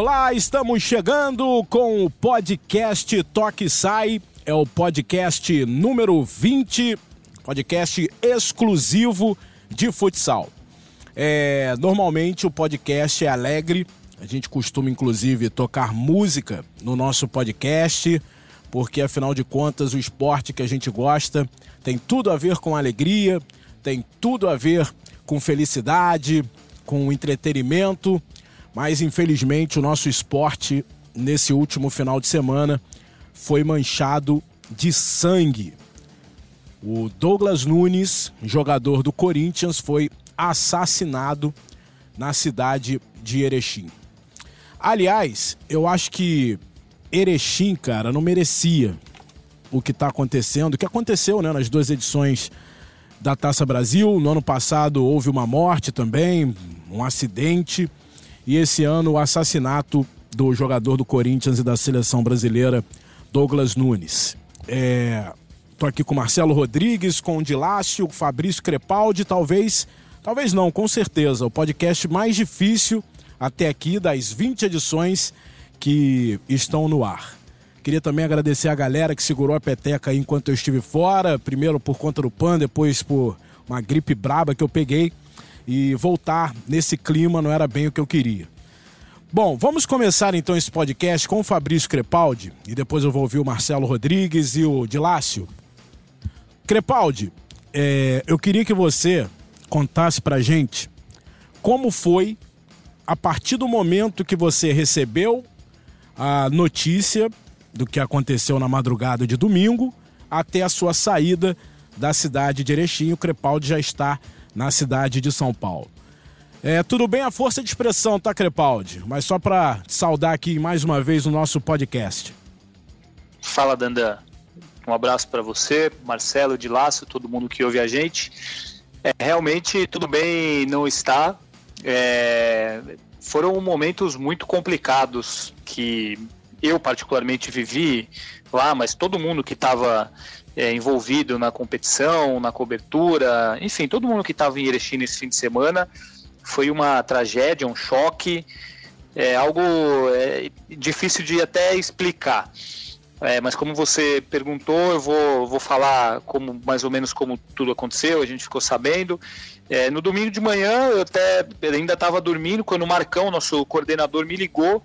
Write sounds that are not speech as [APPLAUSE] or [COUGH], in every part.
Olá, estamos chegando com o podcast Toque Sai. É o podcast número 20, podcast exclusivo de futsal. É, normalmente o podcast é alegre, a gente costuma inclusive tocar música no nosso podcast, porque afinal de contas o esporte que a gente gosta tem tudo a ver com alegria, tem tudo a ver com felicidade, com entretenimento, mas infelizmente o nosso esporte nesse último final de semana foi manchado de sangue. O Douglas Nunes, jogador do Corinthians, foi assassinado na cidade de Erechim. Aliás, eu acho que Erechim, cara, não merecia o que está acontecendo, o que aconteceu né, nas duas edições da Taça Brasil. No ano passado houve uma morte também, um acidente. E esse ano o assassinato do jogador do Corinthians e da seleção brasileira, Douglas Nunes. É, tô aqui com Marcelo Rodrigues, com o Dilácio, Fabrício Crepaldi, talvez, talvez não, com certeza, o podcast mais difícil até aqui das 20 edições que estão no ar. Queria também agradecer a galera que segurou a peteca enquanto eu estive fora, primeiro por conta do PAN, depois por uma gripe braba que eu peguei. E voltar nesse clima não era bem o que eu queria. Bom, vamos começar então esse podcast com o Fabrício Crepaldi e depois eu vou ouvir o Marcelo Rodrigues e o Dilácio. Crepaldi, é, eu queria que você contasse pra gente como foi a partir do momento que você recebeu a notícia do que aconteceu na madrugada de domingo até a sua saída da cidade de Erechim. O Crepaldi já está na cidade de São Paulo. É, tudo bem a força de expressão, tá, Crepaldi? Mas só para saudar aqui mais uma vez o nosso podcast. Fala, Dandan. Um abraço para você, Marcelo de Laço, todo mundo que ouve a gente. É, realmente, tudo bem não está. É, foram momentos muito complicados que eu particularmente vivi lá, mas todo mundo que estava é, envolvido na competição, na cobertura, enfim, todo mundo que estava em Erechim nesse fim de semana, foi uma tragédia, um choque, é algo é, difícil de até explicar. É, mas como você perguntou, eu vou, vou falar como mais ou menos como tudo aconteceu, a gente ficou sabendo. É, no domingo de manhã, eu até eu ainda estava dormindo, quando o Marcão, nosso coordenador, me ligou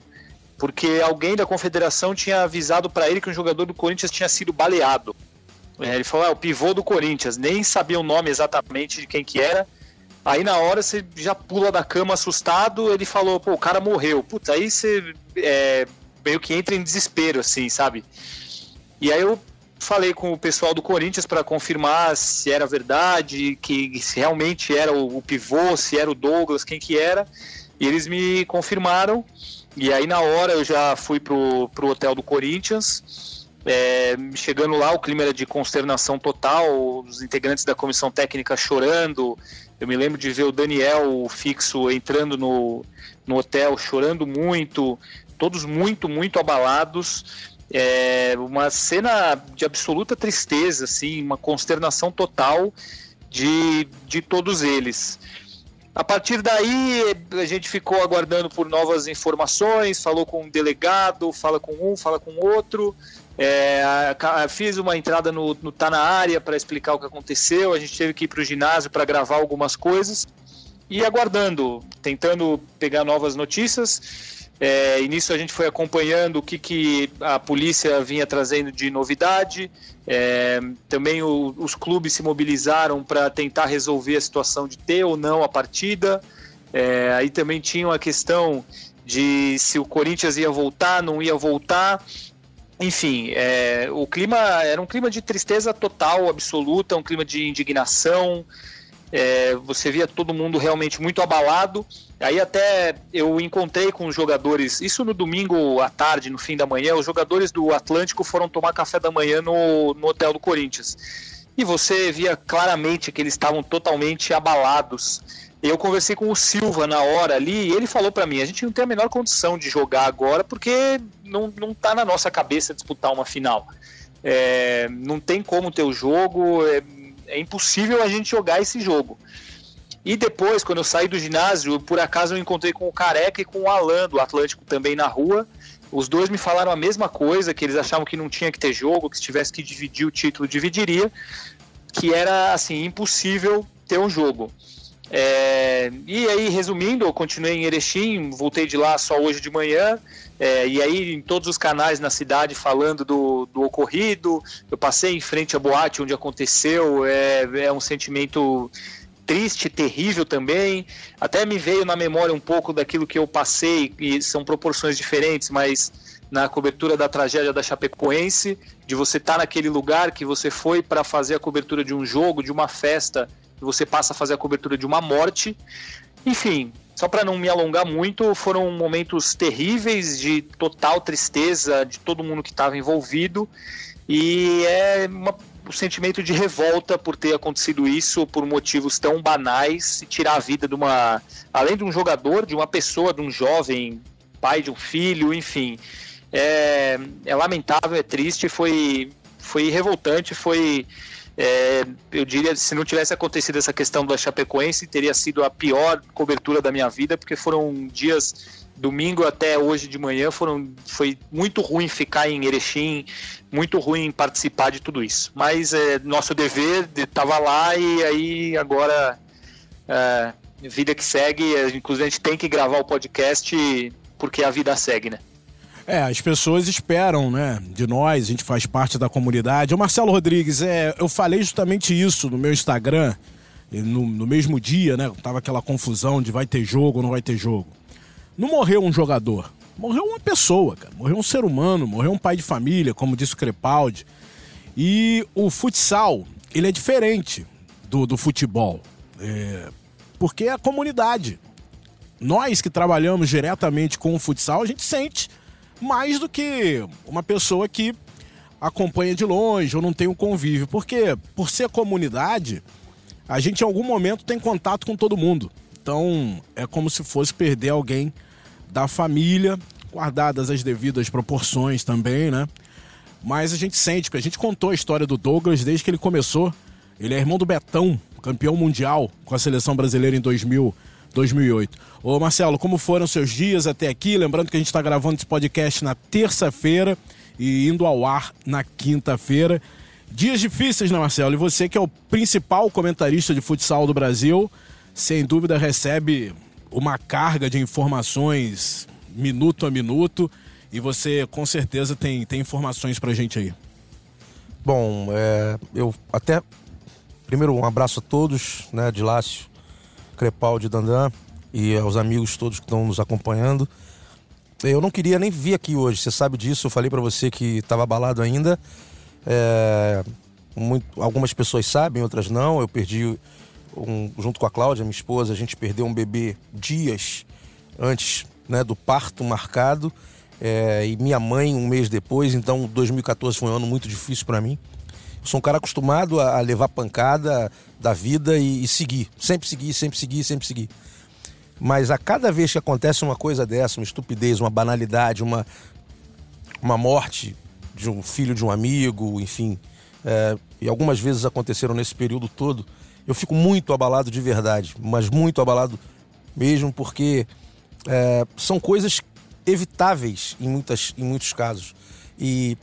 porque alguém da confederação tinha avisado para ele que um jogador do Corinthians tinha sido baleado. É, ele falou, é o pivô do Corinthians, nem sabia o nome exatamente de quem que era. Aí na hora você já pula da cama assustado, ele falou, pô, o cara morreu. Putz, aí você é, meio que entra em desespero, assim, sabe? E aí eu falei com o pessoal do Corinthians para confirmar se era verdade, que se realmente era o, o pivô, se era o Douglas, quem que era. E eles me confirmaram. E aí na hora eu já fui pro, pro hotel do Corinthians. É, chegando lá, o clima era de consternação total, os integrantes da comissão técnica chorando. Eu me lembro de ver o Daniel o fixo entrando no, no hotel, chorando muito, todos muito, muito abalados. É uma cena de absoluta tristeza, assim, uma consternação total de, de todos eles. A partir daí, a gente ficou aguardando por novas informações, falou com um delegado, fala com um, fala com outro. É, fiz uma entrada no, no Tá na Área para explicar o que aconteceu. A gente teve que ir para o ginásio para gravar algumas coisas e aguardando, tentando pegar novas notícias. É, e nisso a gente foi acompanhando o que, que a polícia vinha trazendo de novidade. É, também o, os clubes se mobilizaram para tentar resolver a situação de ter ou não a partida. É, aí também tinha a questão de se o Corinthians ia voltar, não ia voltar. Enfim, é, o clima era um clima de tristeza total, absoluta, um clima de indignação. É, você via todo mundo realmente muito abalado. Aí até eu encontrei com os jogadores, isso no domingo à tarde, no fim da manhã, os jogadores do Atlântico foram tomar café da manhã no, no hotel do Corinthians. E você via claramente que eles estavam totalmente abalados. Eu conversei com o Silva na hora ali e ele falou para mim: a gente não tem a menor condição de jogar agora porque não, não tá na nossa cabeça disputar uma final. É, não tem como ter o jogo, é, é impossível a gente jogar esse jogo. E depois, quando eu saí do ginásio, por acaso eu encontrei com o Careca e com o Alan do Atlântico também na rua. Os dois me falaram a mesma coisa, que eles achavam que não tinha que ter jogo, que se tivesse que dividir o título, dividiria, que era assim impossível ter um jogo. É, e aí, resumindo, eu continuei em Erechim, voltei de lá só hoje de manhã, é, e aí em todos os canais na cidade falando do, do ocorrido, eu passei em frente à boate onde aconteceu, é, é um sentimento triste, terrível também. Até me veio na memória um pouco daquilo que eu passei, e são proporções diferentes, mas na cobertura da tragédia da Chapecoense, de você estar tá naquele lugar que você foi para fazer a cobertura de um jogo, de uma festa, você passa a fazer a cobertura de uma morte. Enfim, só para não me alongar muito, foram momentos terríveis de total tristeza de todo mundo que estava envolvido. E é uma o sentimento de revolta por ter acontecido isso por motivos tão banais e tirar a vida de uma. além de um jogador, de uma pessoa, de um jovem, pai de um filho, enfim. É, é lamentável, é triste, foi, foi revoltante, foi. É, eu diria, se não tivesse acontecido essa questão da Chapecoense, teria sido a pior cobertura da minha vida, porque foram dias domingo até hoje de manhã foram, foi muito ruim ficar em Erechim, muito ruim participar de tudo isso. Mas é nosso dever, estava lá e aí agora é, vida que segue, inclusive a gente tem que gravar o podcast porque a vida segue, né? É, as pessoas esperam, né, de nós, a gente faz parte da comunidade. O Marcelo Rodrigues, é, eu falei justamente isso no meu Instagram, no, no mesmo dia, né, tava aquela confusão de vai ter jogo ou não vai ter jogo. Não morreu um jogador, morreu uma pessoa, cara. Morreu um ser humano, morreu um pai de família, como disse o Crepaldi. E o futsal, ele é diferente do, do futebol. É, porque é a comunidade. Nós que trabalhamos diretamente com o futsal, a gente sente mais do que uma pessoa que acompanha de longe ou não tem um convívio. Porque, por ser comunidade, a gente em algum momento tem contato com todo mundo. Então é como se fosse perder alguém da família, guardadas as devidas proporções também, né? Mas a gente sente, porque a gente contou a história do Douglas desde que ele começou. Ele é irmão do Betão, campeão mundial com a seleção brasileira em 2000, 2008. Ô Marcelo, como foram seus dias até aqui? Lembrando que a gente está gravando esse podcast na terça-feira e indo ao ar na quinta-feira. Dias difíceis, né, Marcelo? E você que é o principal comentarista de futsal do Brasil, sem dúvida recebe uma carga de informações minuto a minuto e você com certeza tem, tem informações pra gente aí. Bom, é, eu até. Primeiro, um abraço a todos, né, de Lácio, Crepaldi, Dandan e aos amigos todos que estão nos acompanhando. Eu não queria nem vir aqui hoje, você sabe disso, eu falei para você que estava abalado ainda. É, muito, algumas pessoas sabem, outras não. Eu perdi um, junto com a Cláudia, minha esposa, a gente perdeu um bebê dias antes né, do parto marcado. É, e minha mãe um mês depois, então 2014 foi um ano muito difícil para mim. Eu sou um cara acostumado a, levar pancada da vida e, e, seguir. Sempre seguir, sempre seguir, sempre seguir. Mas a cada vez que acontece uma coisa dessa, uma estupidez, uma banalidade, uma, uma morte de um filho de um amigo, enfim, é, e algumas vezes aconteceram nesse período todo, eu fico muito abalado de verdade, mas muito abalado mesmo, porque é, são coisas evitáveis em, muitas, em muitos casos. E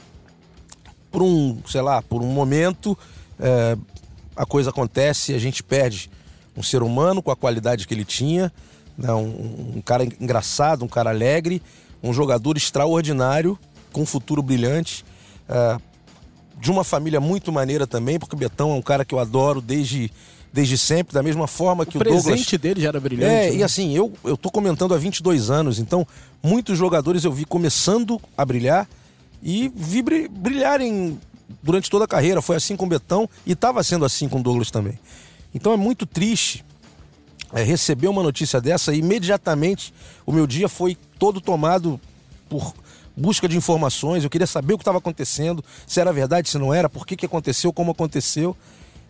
por um, sei lá, por um momento é, a coisa acontece e a gente perde um ser humano com a qualidade que ele tinha, né, um, um cara engraçado, um cara alegre, um jogador extraordinário, com um futuro brilhante. É, de uma família muito maneira também, porque o Betão é um cara que eu adoro desde, desde sempre, da mesma forma que o, o Douglas... O presente dele já era brilhante. É, né? e assim, eu, eu tô comentando há 22 anos, então muitos jogadores eu vi começando a brilhar e vi brilharem durante toda a carreira. Foi assim com o Betão e estava sendo assim com o Douglas também. Então é muito triste é, receber uma notícia dessa e imediatamente o meu dia foi todo tomado por busca de informações, eu queria saber o que estava acontecendo, se era verdade, se não era, por que, que aconteceu, como aconteceu.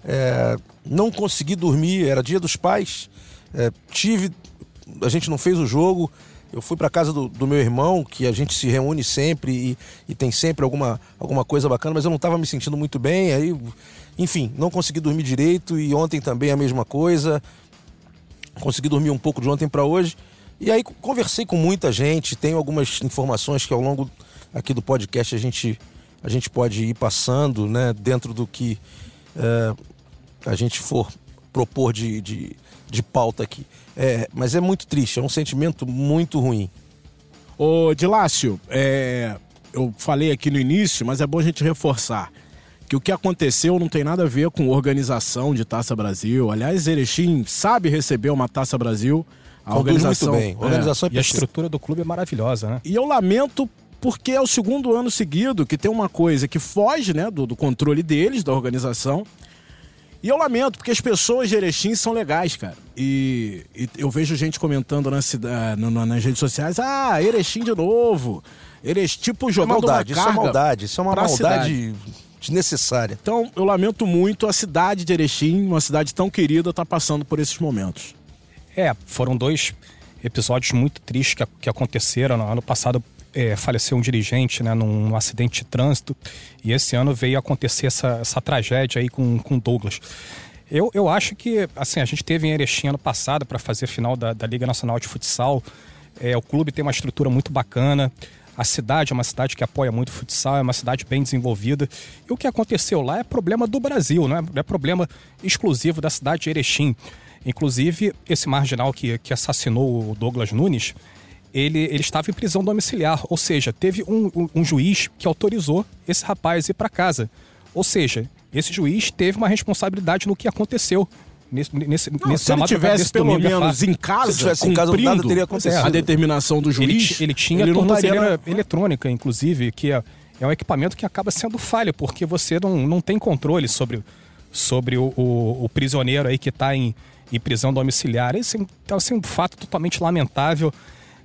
É, não consegui dormir, era dia dos pais, é, tive. A gente não fez o jogo. Eu fui para casa do, do, meu irmão, que a gente se reúne sempre e, e, tem sempre alguma, alguma coisa bacana, mas eu não estava me sentindo muito bem. Aí, enfim, não consegui dormir direito e ontem também a mesma coisa. consegui dormir um pouco de ontem para hoje. E aí conversei com muita gente, tenho algumas informações que ao longo aqui do podcast a gente, a gente pode ir passando, né, dentro do que é, a gente for propor de, de, de pauta aqui. É, mas é muito triste, é um sentimento muito ruim. Ô, Dilácio, é, eu falei aqui no início, mas é bom a gente reforçar que o que aconteceu não tem nada a ver com organização de Taça Brasil. Aliás, Erechim sabe receber uma Taça Brasil. A organização, muito bem. A organização é. é e a estrutura do clube é maravilhosa, né? E eu lamento porque é o segundo ano seguido que tem uma coisa que foge né, do, do controle deles, da organização. E eu lamento, porque as pessoas de Erechim são legais, cara. E, e eu vejo gente comentando na cidade, nas redes sociais, ah, Erechim de novo. Erechim, tipo, jogando é maldade, uma carga Isso é maldade, isso é uma maldade desnecessária. Então, eu lamento muito a cidade de Erechim, uma cidade tão querida, estar tá passando por esses momentos. É, foram dois episódios muito tristes que, que aconteceram. No ano passado é, faleceu um dirigente né, num, num, acidente de trânsito e esse ano veio acontecer essa, essa tragédia aí com, com Douglas. Eu, eu acho que assim a gente teve em Erechim ano passado para fazer a final da, da Liga Nacional de Futsal. É, o clube tem uma estrutura muito bacana. A cidade é uma cidade que apoia muito o futsal, é uma cidade bem desenvolvida. E o que aconteceu lá é problema do Brasil, não é, não é problema exclusivo da cidade de Erechim. Inclusive, esse marginal que, que assassinou o Douglas Nunes, ele, ele estava em prisão domiciliar, ou seja, teve um, um, um juiz que autorizou esse rapaz ir para casa. Ou seja, esse juiz teve uma responsabilidade no que aconteceu nesse, nesse, não, nesse se ele tivesse pelo menos em casa, se tivesse em casa, nada teria acontecido. A determinação do juiz. Ele, ele tinha ele tornozeleira estaria... eletrônica, inclusive, que é, é um equipamento que acaba sendo falha, porque você não, não tem controle sobre, sobre o, o, o prisioneiro aí que está em, em prisão domiciliar. Esse é assim, um fato totalmente lamentável.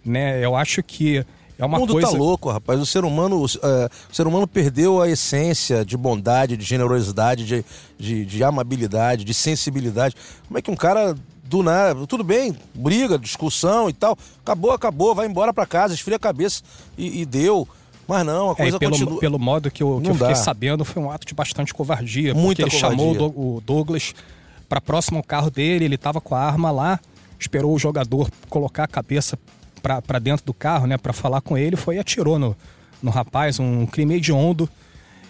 Né? Eu acho que é uma o mundo coisa... tá louco, rapaz. O ser humano, uh, o ser humano perdeu a essência de bondade, de generosidade, de, de, de, amabilidade, de sensibilidade. Como é que um cara do nada, tudo bem, briga, discussão e tal, acabou, acabou, vai embora para casa, esfria a cabeça e, e deu. Mas não, a é, coisa é, pelo, continua. Pelo modo que eu, que eu fiquei dá. sabendo, foi um ato de bastante covardia. Muita porque ele covardia. chamou o Douglas para próximo ao carro dele, ele tava com a arma lá, esperou o jogador colocar a cabeça para dentro do carro, né, para falar com ele, foi e atirou no, no rapaz, um crime hediondo,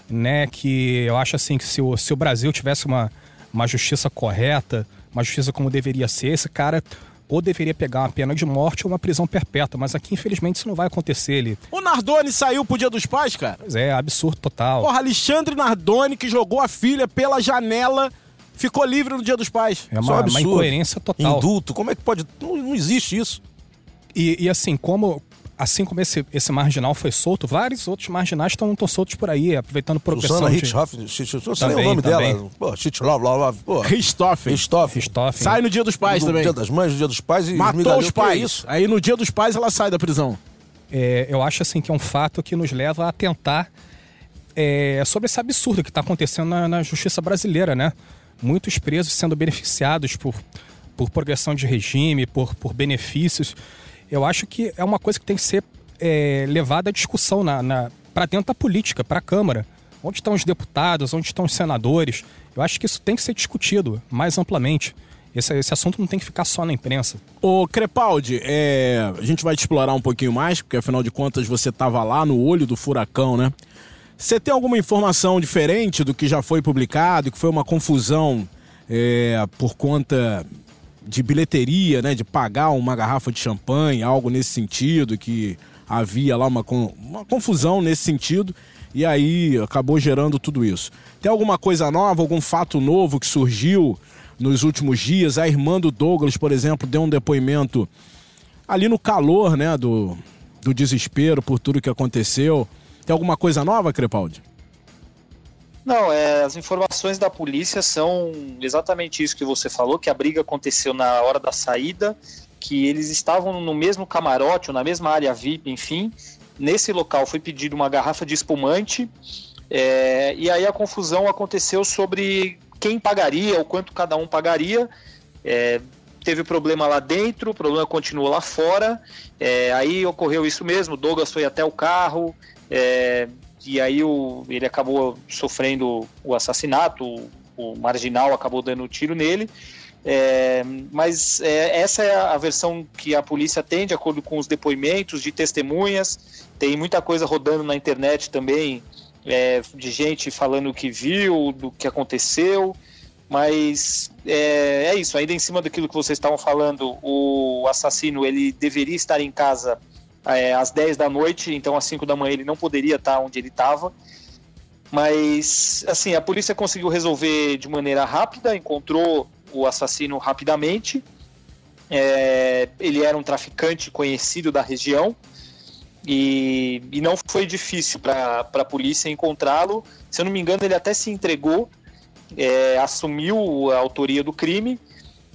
né, que eu acho assim que se o, se o Brasil tivesse uma, uma justiça correta, uma justiça como deveria ser, esse cara ou deveria pegar uma pena de morte ou uma prisão perpétua, mas aqui infelizmente isso não vai acontecer. Ele... O Nardoni saiu pro Dia dos Pais, cara? Pois é, absurdo total. Porra, Alexandre Nardoni que jogou a filha pela janela ficou livre no Dia dos Pais. É uma, é uma incoerência total. Indulto, como é que pode. Não, não existe isso. E, e assim, como assim como esse, esse marginal foi solto, vários outros marginais estão soltos por aí, aproveitando progressão Susana de... Richthofen, eu sei o nome também. dela. Pô, Richthofen. Richthofen. Sai no dia dos pais no também. No dia das mães, no dia dos pais. E Matou os pais. Isso. Aí no dia dos pais ela sai da prisão. É, eu acho assim que é um fato que nos leva a tentar é, sobre esse absurdo que está acontecendo na, na justiça brasileira, né? Muitos presos sendo beneficiados por, por progressão de regime, por, por benefícios eu acho que é uma coisa que tem que ser é, levada à discussão na, na para dentro da política, para a Câmara. Onde estão os deputados, onde estão os senadores? Eu acho que isso tem que ser discutido mais amplamente. Esse, esse assunto não tem que ficar só na imprensa. Ô Crepaldi, é, a gente vai te explorar um pouquinho mais, porque afinal de contas você estava lá no olho do furacão, né? Você tem alguma informação diferente do que já foi publicado, que foi uma confusão é, por conta de bilheteria, né, de pagar uma garrafa de champanhe, algo nesse sentido, que havia lá uma, uma confusão nesse sentido, e aí acabou gerando tudo isso. Tem alguma coisa nova, algum fato novo que surgiu nos últimos dias? A irmã do Douglas, por exemplo, deu um depoimento ali no calor, né, do, do desespero por tudo que aconteceu. Tem alguma coisa nova, Crepaldi? Não, é, as informações da polícia são exatamente isso que você falou, que a briga aconteceu na hora da saída, que eles estavam no mesmo camarote, ou na mesma área VIP, enfim. Nesse local foi pedido uma garrafa de espumante, é, e aí a confusão aconteceu sobre quem pagaria, ou quanto cada um pagaria. É, teve problema lá dentro, o problema continuou lá fora. É, aí ocorreu isso mesmo, Douglas foi até o carro, é, e aí o, ele acabou sofrendo o assassinato, o, o marginal acabou dando um tiro nele. É, mas é, essa é a versão que a polícia tem, de acordo com os depoimentos de testemunhas. Tem muita coisa rodando na internet também, é, de gente falando o que viu, do que aconteceu. Mas é, é, isso, ainda em cima daquilo que vocês estavam falando, o assassino ele deveria estar em casa é, às 10 da noite, então às 5 da manhã ele não poderia estar onde ele estava. Mas, assim, a polícia conseguiu resolver de maneira rápida, encontrou o assassino rapidamente. É, ele era um traficante conhecido da região e, e não foi difícil para a polícia encontrá-lo. Se eu não me engano, ele até se entregou, é, assumiu a autoria do crime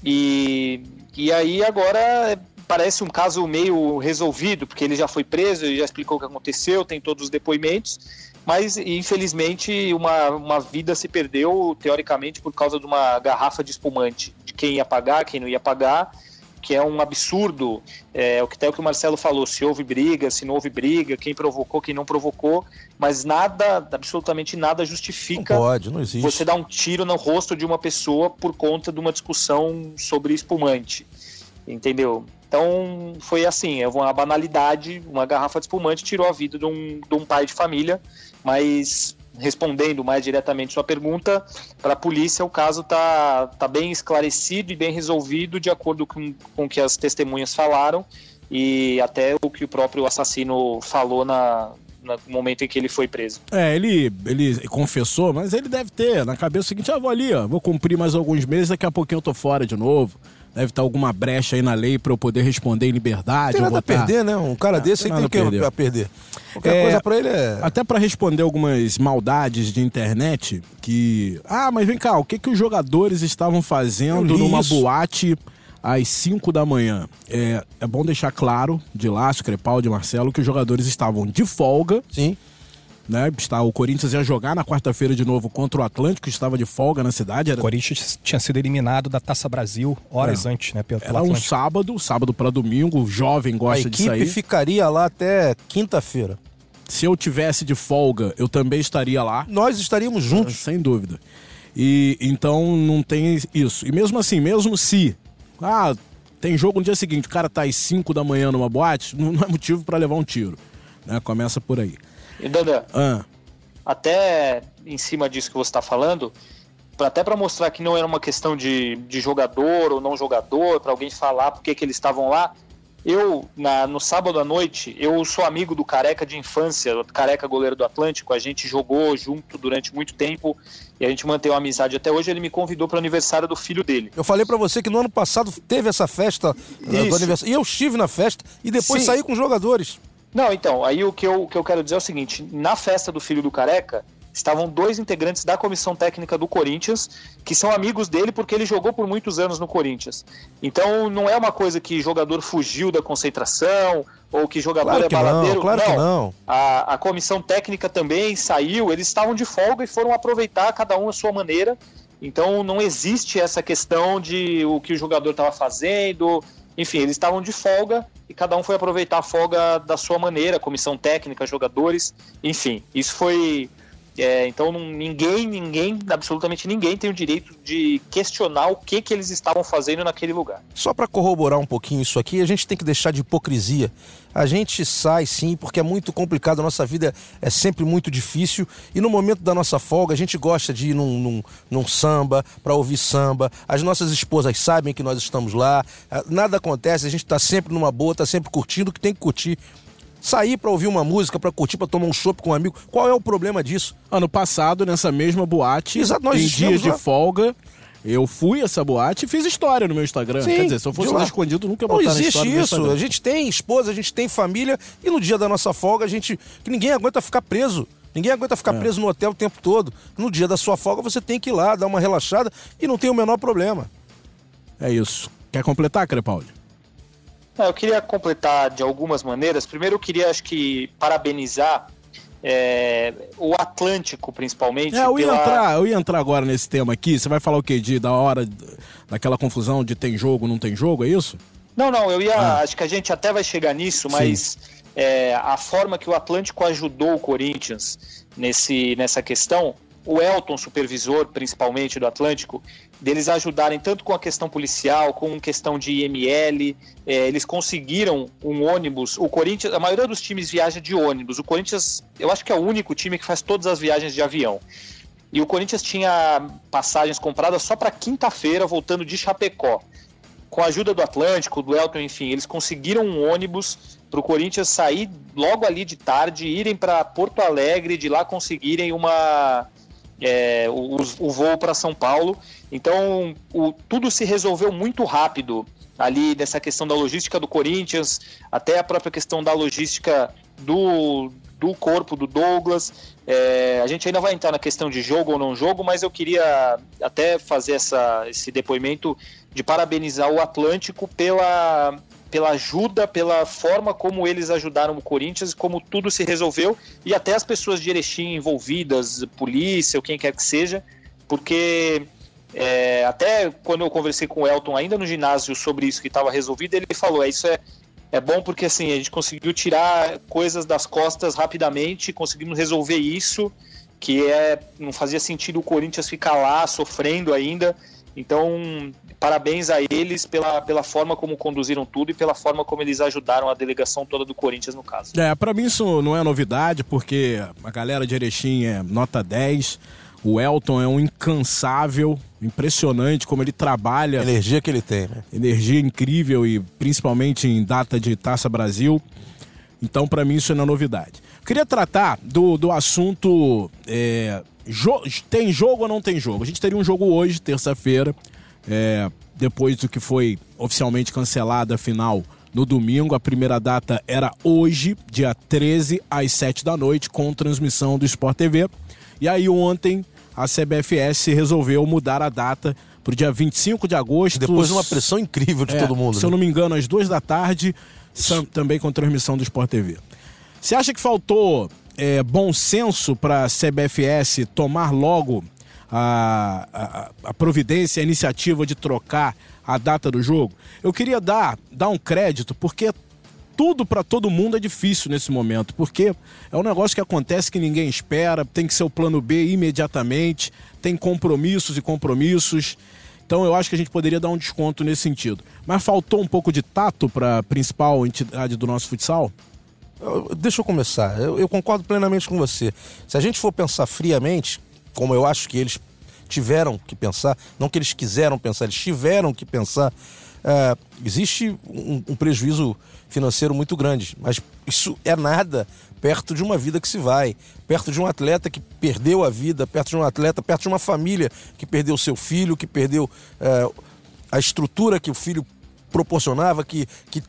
e, e aí agora parece um caso meio resolvido, porque ele já foi preso, ele já explicou o que aconteceu, tem todos os depoimentos mas infelizmente uma, uma vida se perdeu, teoricamente, por causa de uma garrafa de espumante, de quem ia pagar, quem não ia pagar, que é um absurdo. É o que até o que o Marcelo falou: se houve briga, se não houve briga, quem provocou, quem não provocou, mas nada, absolutamente nada justifica não pode, não existe. você dar um tiro no rosto de uma pessoa por conta de uma discussão sobre espumante. Entendeu? Então foi assim, é uma banalidade, uma garrafa de espumante tirou a vida de um, de um pai de família mas respondendo mais diretamente sua pergunta, para a polícia o caso está tá bem esclarecido e bem resolvido de acordo com, com o que as testemunhas falaram e até o que o próprio assassino falou na, no momento em que ele foi preso. É, ele, ele confessou, mas ele deve ter na cabeça o seguinte: ah, vou ali, ó, vou cumprir mais alguns meses, daqui a pouquinho eu tô fora de novo. Deve estar alguma brecha aí na lei para eu poder responder em liberdade. Tem nada a perder, né? Um cara é, desse tem, tem que perder. A perder. Qualquer é, coisa para ele é. Até para responder algumas maldades de internet que. Ah, mas vem cá, o que, que os jogadores estavam fazendo numa isso. boate às 5 da manhã? É, é bom deixar claro, de Lácio, Crepaldi, Marcelo, que os jogadores estavam de folga. Sim né? Está, o Corinthians ia jogar na quarta-feira de novo contra o Atlântico, estava de folga na cidade. Era... O Corinthians tinha sido eliminado da Taça Brasil horas é. antes, né? Pelo, era um sábado, sábado para domingo, o jovem gosta de sair. A equipe ficaria lá até quinta-feira. Se eu tivesse de folga, eu também estaria lá. Nós estaríamos juntos. Sem dúvida. E então não tem isso. E mesmo assim, mesmo se ah, tem jogo no dia seguinte, o cara tá às 5 da manhã numa boate, [LAUGHS] não é motivo para levar um tiro. Né? Começa por aí. E Dandan, ah. até em cima disso que você está falando, pra, até para mostrar que não era uma questão de, de jogador ou não jogador, para alguém falar por que eles estavam lá, eu, na, no sábado à noite, eu sou amigo do Careca de infância, Careca goleiro do Atlântico, a gente jogou junto durante muito tempo e a gente manteve uma amizade até hoje. Ele me convidou para o aniversário do filho dele. Eu falei para você que no ano passado teve essa festa uh, do aniversário e eu estive na festa e depois Sim. saí com os jogadores. Não, então, aí o que eu, o que eu quero dizer é o seguinte: na festa do filho do Careca, estavam dois integrantes da comissão técnica do Corinthians, que são amigos dele porque ele jogou por muitos anos no Corinthians. Então não é uma coisa que jogador fugiu da concentração ou que jogador claro é que baladeiro. Não, claro não. que não. A, a comissão técnica também saiu, eles estavam de folga e foram aproveitar cada um a sua maneira. Então não existe essa questão de o que o jogador estava fazendo. Enfim, eles estavam de folga e cada um foi aproveitar a folga da sua maneira, comissão técnica, jogadores, enfim, isso foi. É, então ninguém, ninguém, absolutamente ninguém tem o direito de questionar o que, que eles estavam fazendo naquele lugar. Só para corroborar um pouquinho isso aqui, a gente tem que deixar de hipocrisia. A gente sai sim, porque é muito complicado, a nossa vida é sempre muito difícil e no momento da nossa folga a gente gosta de ir num, num, num samba, para ouvir samba. As nossas esposas sabem que nós estamos lá, nada acontece, a gente está sempre numa boa, está sempre curtindo o que tem que curtir sair para ouvir uma música, para curtir, para tomar um chopp com um amigo. Qual é o problema disso? Ano passado, nessa mesma boate, Exato, nós em dia de folga, eu fui a essa boate e fiz história no meu Instagram. Sim, Quer dizer, se eu fosse lá escondido, nunca ia botar Não existe isso. A gente tem esposa, a gente tem família e no dia da nossa folga a gente. que ninguém aguenta ficar preso. Ninguém aguenta ficar é. preso no hotel o tempo todo. No dia da sua folga você tem que ir lá, dar uma relaxada e não tem o menor problema. É isso. Quer completar, Crepaldi? Eu queria completar de algumas maneiras. Primeiro, eu queria, acho que, parabenizar é, o Atlântico, principalmente. É, eu, ia entrar, eu ia entrar agora nesse tema aqui. Você vai falar o quê? De, da hora, daquela confusão de tem jogo, não tem jogo, é isso? Não, não, eu ia. Ah. Acho que a gente até vai chegar nisso, mas é, a forma que o Atlântico ajudou o Corinthians nesse, nessa questão o Elton, supervisor principalmente do Atlântico, deles ajudarem tanto com a questão policial, com questão de IML, é, eles conseguiram um ônibus. O Corinthians, a maioria dos times viaja de ônibus. O Corinthians, eu acho que é o único time que faz todas as viagens de avião. E o Corinthians tinha passagens compradas só para quinta-feira, voltando de Chapecó. Com a ajuda do Atlântico, do Elton, enfim, eles conseguiram um ônibus para o Corinthians sair logo ali de tarde, irem para Porto Alegre, de lá conseguirem uma é, o, o, voo para São Paulo. Então, o, tudo se resolveu muito rápido ali nessa questão da logística do Corinthians, até a própria questão da logística do, do corpo do Douglas. É, a gente ainda vai entrar na questão de jogo ou não jogo, mas eu queria até fazer essa, esse depoimento de parabenizar o Atlântico pela, pela ajuda, pela forma como eles ajudaram o Corinthians, como tudo se resolveu e até as pessoas de Erechim envolvidas, polícia ou quem quer que seja, porque é, até quando eu conversei com o Elton ainda no ginásio sobre isso que estava resolvido, ele falou: é, isso é, é bom porque assim a gente conseguiu tirar coisas das costas rapidamente, conseguimos resolver isso, que é não fazia sentido o Corinthians ficar lá sofrendo ainda. Então, parabéns a eles pela, pela forma como conduziram tudo e pela forma como eles ajudaram a delegação toda do Corinthians no caso. É, para mim isso não é novidade, porque a galera de Erechim é nota 10. O Elton é um incansável, impressionante como ele trabalha. A energia que ele tem, né? Energia incrível e principalmente em data de Taça Brasil. Então, para mim, isso não é novidade. Queria tratar do, do assunto. É, jo tem jogo ou não tem jogo? A gente teria um jogo hoje, terça-feira, é, depois do que foi oficialmente cancelada a final no domingo. A primeira data era hoje, dia 13, às 7 da noite, com transmissão do Sport TV. E aí ontem a CBFS resolveu mudar a data para o dia 25 de agosto. Depois de uma pressão incrível de é, todo mundo. Se né? eu não me engano, às duas da tarde, também com transmissão do Sport TV. Você acha que faltou é, bom senso para a CBFS tomar logo a, a, providência, a iniciativa de trocar a data do jogo? Eu queria dar, dar um crédito, porque tudo para todo mundo é difícil nesse momento, porque é um negócio que acontece que ninguém espera, tem que ser o plano B imediatamente, tem compromissos e compromissos. Então eu acho que a gente poderia dar um desconto nesse sentido. Mas faltou um pouco de tato para a principal entidade do nosso futsal? Deixa eu começar. Eu, eu, concordo plenamente com você. Se a gente for pensar friamente, como eu acho que eles tiveram que pensar, não que eles quiseram pensar, eles tiveram que pensar, é, existe um, um prejuízo financeiro muito grande. Mas isso é nada perto de uma vida que se vai, perto de um atleta que perdeu a vida, perto de um atleta, perto de uma família que perdeu seu filho, que perdeu é, a estrutura que o filho proporcionava, que, que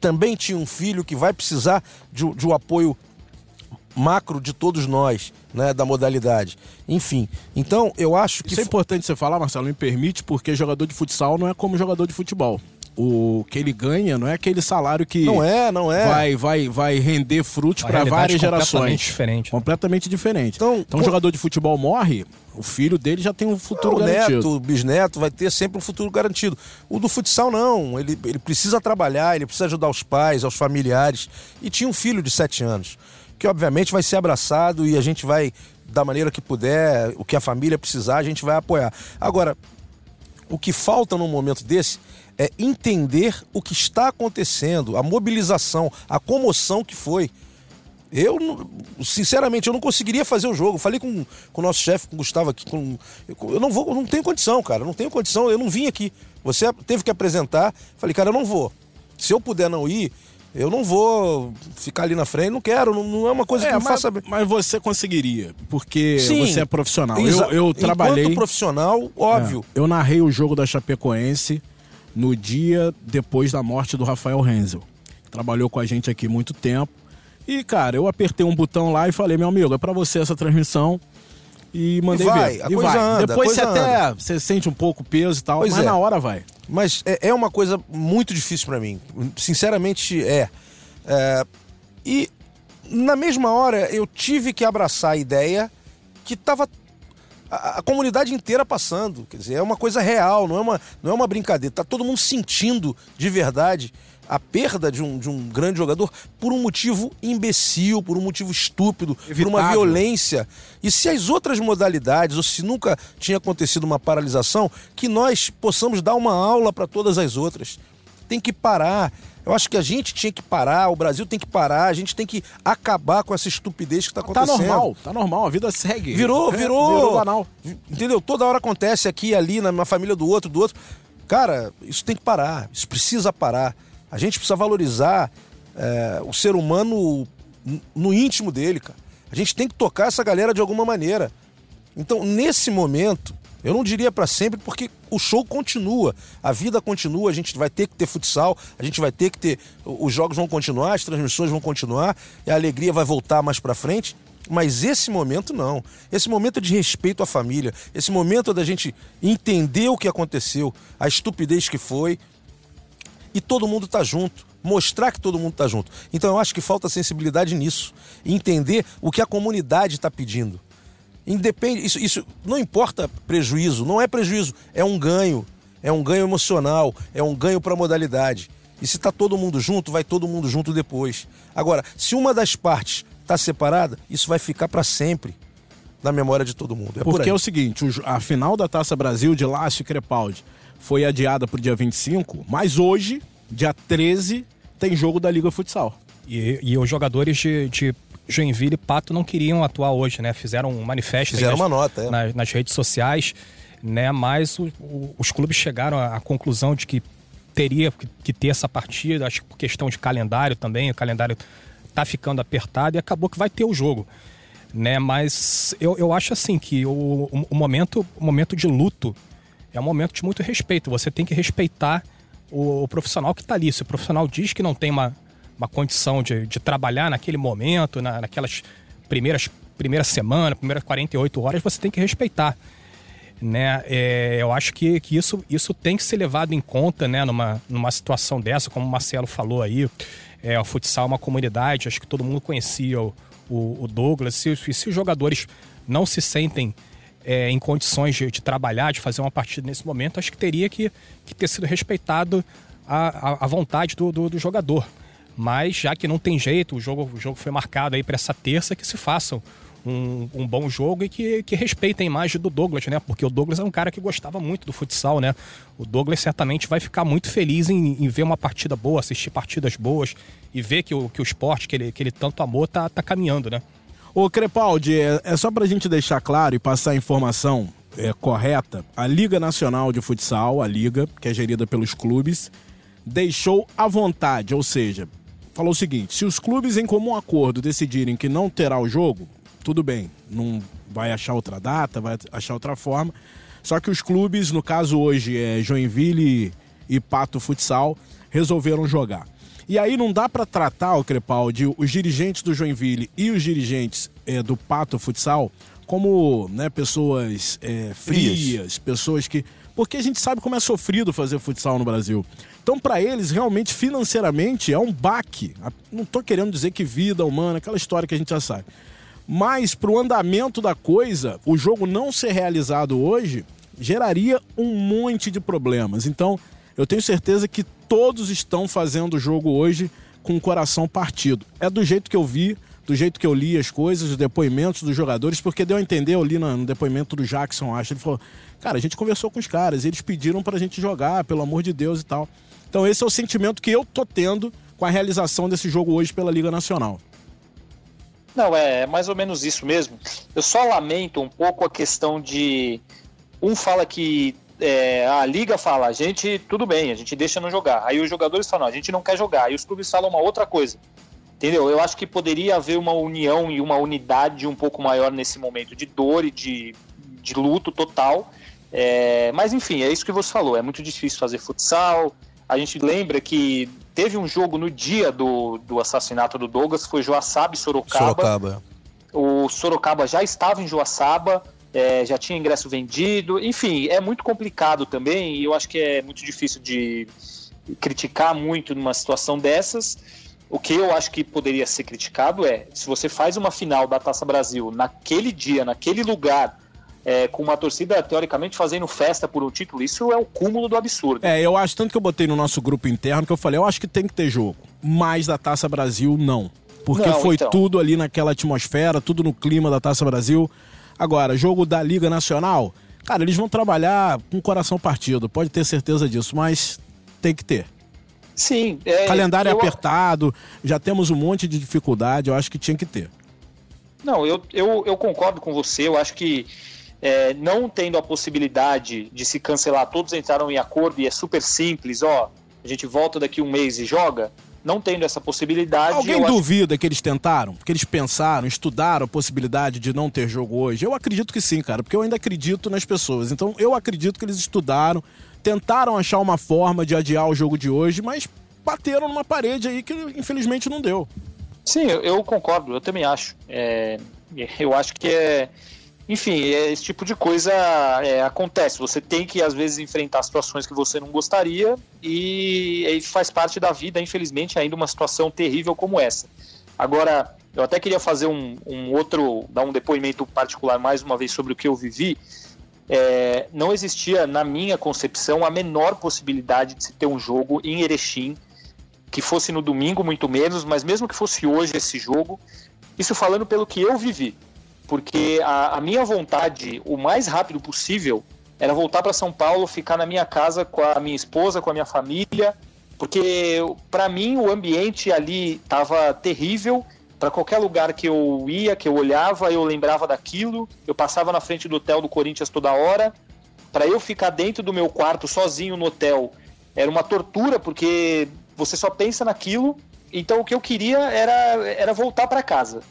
também tinha um filho que vai precisar de, de um apoio macro de todos nós, né, da modalidade. Enfim, então eu acho que... Isso é importante você falar, Marcelo, me permite, porque jogador de futsal não é como jogador de futebol o que ele ganha não é aquele salário que não é, não é. vai vai vai render frutos para várias gerações. Completamente diferente. Completamente diferente. Então, então um jogador de futebol morre, o filho dele já tem um futuro o garantido. Neto, o bisneto vai ter sempre um futuro garantido. O do futsal não, ele, ele precisa trabalhar, ele precisa ajudar os pais, aos familiares. E tinha um filho de sete anos, que obviamente vai ser abraçado e a gente vai da maneira que puder, o que a família precisar, a gente vai apoiar. Agora, o que falta num momento desse é entender o que está acontecendo, a mobilização, a comoção que foi. Eu, sinceramente, eu não conseguiria fazer o jogo. Falei com, com o nosso chefe, com o Gustavo aqui. Com, eu não vou, não tenho condição, cara. Não tenho condição, eu não vim aqui. Você teve que apresentar. Falei, cara, eu não vou. Se eu puder não ir, eu não vou ficar ali na frente, não quero, não, não é uma coisa é, que me faça bem. Mas você conseguiria, porque Sim, você é profissional. Eu, eu trabalhei. Enquanto profissional, óbvio. É, eu narrei o jogo da Chapecoense no dia depois da morte do Rafael Renzel. Trabalhou com a gente aqui muito tempo. E, cara, eu apertei um botão lá e falei, meu amigo, é para você essa transmissão. E mandei e vai, ver. A e coisa vai. Anda, Depois você até você sente um pouco peso e tal, pois mas é. na hora vai. Mas é, é uma coisa muito difícil para mim. Sinceramente, é. é. E na mesma hora eu tive que abraçar a ideia que tava a, a, comunidade inteira passando. Quer dizer, é uma coisa real, não é uma, não é uma brincadeira. Tá todo mundo sentindo de verdade a perda de um, de um grande jogador por um motivo imbecil, por um motivo estúpido, Evitável. por uma violência. E se as outras modalidades, ou se nunca tinha acontecido uma paralisação, que nós possamos dar uma aula para todas as outras. Tem que parar. Eu acho que a gente tinha que parar, o Brasil tem que parar, a gente tem que acabar com essa estupidez que está tá acontecendo. Tá normal, tá normal, a vida segue. Virou, virou. virou banal. Entendeu? Toda hora acontece aqui, ali, na família do outro, do outro. Cara, isso tem que parar, isso precisa parar. A gente precisa valorizar é, o ser humano no íntimo dele, cara. A gente tem que tocar essa galera de alguma maneira. Então, nesse momento, eu não diria para sempre, porque o show continua, a vida continua, a gente vai ter que ter futsal, a gente vai ter que ter. Os jogos vão continuar, as transmissões vão continuar, e a alegria vai voltar mais para frente. Mas esse momento não. Esse momento é de respeito à família, esse momento é da gente entender o que aconteceu, a estupidez que foi, e todo mundo tá junto. Mostrar que todo mundo tá junto. Então eu acho que falta sensibilidade nisso. Entender o que a comunidade está pedindo. Independe, isso, isso não importa prejuízo, não é prejuízo, é um ganho. É um ganho emocional, é um ganho para a modalidade. E se tá todo mundo junto, vai todo mundo junto depois. Agora, se uma das partes está separada, isso vai ficar para sempre na memória de todo mundo. É Porque por é o seguinte, a final da Taça Brasil de Lácio e Crepaldi foi adiada para o dia 25, mas hoje, dia 13, tem jogo da Liga Futsal. E, e os jogadores de, de Joinville e Pato não queriam atuar hoje, né? Fizeram um manifesto Fizeram nas, uma nota, é. nas, nas, redes sociais, né? Mas o, o, os clubes chegaram à, à, conclusão de que teria que ter essa partida, acho que por questão de calendário também, o calendário tá ficando apertado e acabou que vai ter o jogo. Né, mas eu, eu acho assim que o, o, o momento, o momento de luto é um momento de muito respeito. Você tem que respeitar o, o profissional que está ali. Se o profissional diz que não tem uma, uma condição de, de trabalhar naquele momento, na, naquelas primeiras primeira semana, primeiras 48 horas, você tem que respeitar. Né? É, eu acho que, que isso, isso tem que ser levado em conta né? numa, numa situação dessa, como o Marcelo falou aí. É, o futsal é uma comunidade, acho que todo mundo conhecia o, o, o Douglas. Se, se os jogadores não se sentem é, em condições de, de, trabalhar, de fazer uma partida nesse momento, acho que teria que, que ter sido respeitado a, a, a vontade do, do, do, jogador. Mas já que não tem jeito, o jogo, o jogo foi marcado aí para essa terça, que se façam um, um, bom jogo e que, que respeitem a imagem do Douglas, né? Porque o Douglas é um cara que gostava muito do futsal, né? O Douglas certamente vai ficar muito feliz em, em ver uma partida boa, assistir partidas boas e ver que o, que o esporte que ele, que ele tanto amou tá, tá caminhando, né? Ô Crepaldi, é, é só pra gente deixar claro e passar a informação é, correta. A Liga Nacional de Futsal, a Liga, que é gerida pelos clubes, deixou à vontade, ou seja, falou o seguinte: se os clubes em comum acordo decidirem que não terá o jogo, tudo bem, não vai achar outra data, vai achar outra forma. Só que os clubes, no caso hoje é Joinville e Pato Futsal, resolveram jogar. E aí não dá para tratar, o Crepaldi, os dirigentes do Joinville e os dirigentes é, do Pato Futsal como né, pessoas é, frias, frias, pessoas que. Porque a gente sabe como é sofrido fazer futsal no Brasil. Então, para eles, realmente, financeiramente, é um baque. Não estou querendo dizer que vida humana, aquela história que a gente já sabe. Mas, para o andamento da coisa, o jogo não ser realizado hoje geraria um monte de problemas. Então, eu tenho certeza que todos estão fazendo o jogo hoje com o coração partido. É do jeito que eu vi, do jeito que eu li as coisas, os depoimentos dos jogadores, porque deu a entender, eu li no depoimento do Jackson, acho, ele falou, cara, a gente conversou com os caras, eles pediram pra gente jogar, pelo amor de Deus e tal. Então esse é o sentimento que eu tô tendo com a realização desse jogo hoje pela Liga Nacional. Não, é mais ou menos isso mesmo. Eu só lamento um pouco a questão de. Um fala que é, a liga fala, a gente, tudo bem, a gente deixa não jogar. Aí os jogadores falam, a gente não quer jogar. Aí os clubes falam uma outra coisa. Entendeu? Eu acho que poderia haver uma união e uma unidade um pouco maior nesse momento de dor e de, de luto total. É, mas enfim, é isso que você falou. É muito difícil fazer futsal. A gente lembra que teve um jogo no dia do, do assassinato do Douglas, foi Joaçaba e Sorocaba. Sorocaba. O Sorocaba já estava em Joaçaba é, já tinha ingresso vendido, enfim, é muito complicado também e eu acho que é muito difícil de criticar muito numa situação dessas. O que eu acho que poderia ser criticado é se você faz uma final da Taça Brasil naquele dia, naquele lugar, é, com uma torcida teoricamente fazendo festa por um título, isso é o cúmulo do absurdo. É, eu acho tanto que eu botei no nosso grupo interno que eu falei, eu acho que tem que ter jogo, mas da Taça Brasil não. Porque não, foi então. tudo ali naquela atmosfera, tudo no clima da Taça Brasil. Agora, jogo da Liga Nacional, cara, eles vão trabalhar com coração partido, pode ter certeza disso, mas tem que ter. Sim. É, Calendário eu... apertado, já temos um monte de dificuldade, eu acho que tinha que ter. Não, eu, eu, eu concordo com você, eu acho que é, não tendo a possibilidade de se cancelar, todos entraram em acordo e é super simples, ó, a gente volta daqui um mês e joga, não tendo essa possibilidade. Alguém duvida acho... que eles tentaram? Que eles pensaram, estudaram a possibilidade de não ter jogo hoje? Eu acredito que sim, cara, porque eu ainda acredito nas pessoas. Então eu acredito que eles estudaram, tentaram achar uma forma de adiar o jogo de hoje, mas bateram numa parede aí que infelizmente não deu. Sim, eu concordo, eu também acho. É, eu acho que é enfim, é, esse tipo de coisa é, acontece. Você tem que, às vezes, enfrentar situações que você não gostaria e, e faz parte da vida, infelizmente, ainda uma situação terrível como essa. Agora, eu até queria fazer um, um outro, dar um depoimento particular mais uma vez sobre o que eu vivi. É, não existia, na minha concepção, a menor possibilidade de se ter um jogo em Erechim que fosse no domingo, muito menos, mas mesmo que fosse hoje esse jogo, isso falando pelo que eu vivi porque a, a minha vontade, o mais rápido possível, era voltar para São Paulo, ficar na minha casa com a minha esposa, com a minha família, porque para mim o ambiente ali estava terrível. Para qualquer lugar que eu ia, que eu olhava, eu lembrava daquilo. Eu passava na frente do hotel do Corinthians toda hora. Para eu ficar dentro do meu quarto sozinho no hotel era uma tortura, porque você só pensa naquilo. Então o que eu queria era, era voltar para casa.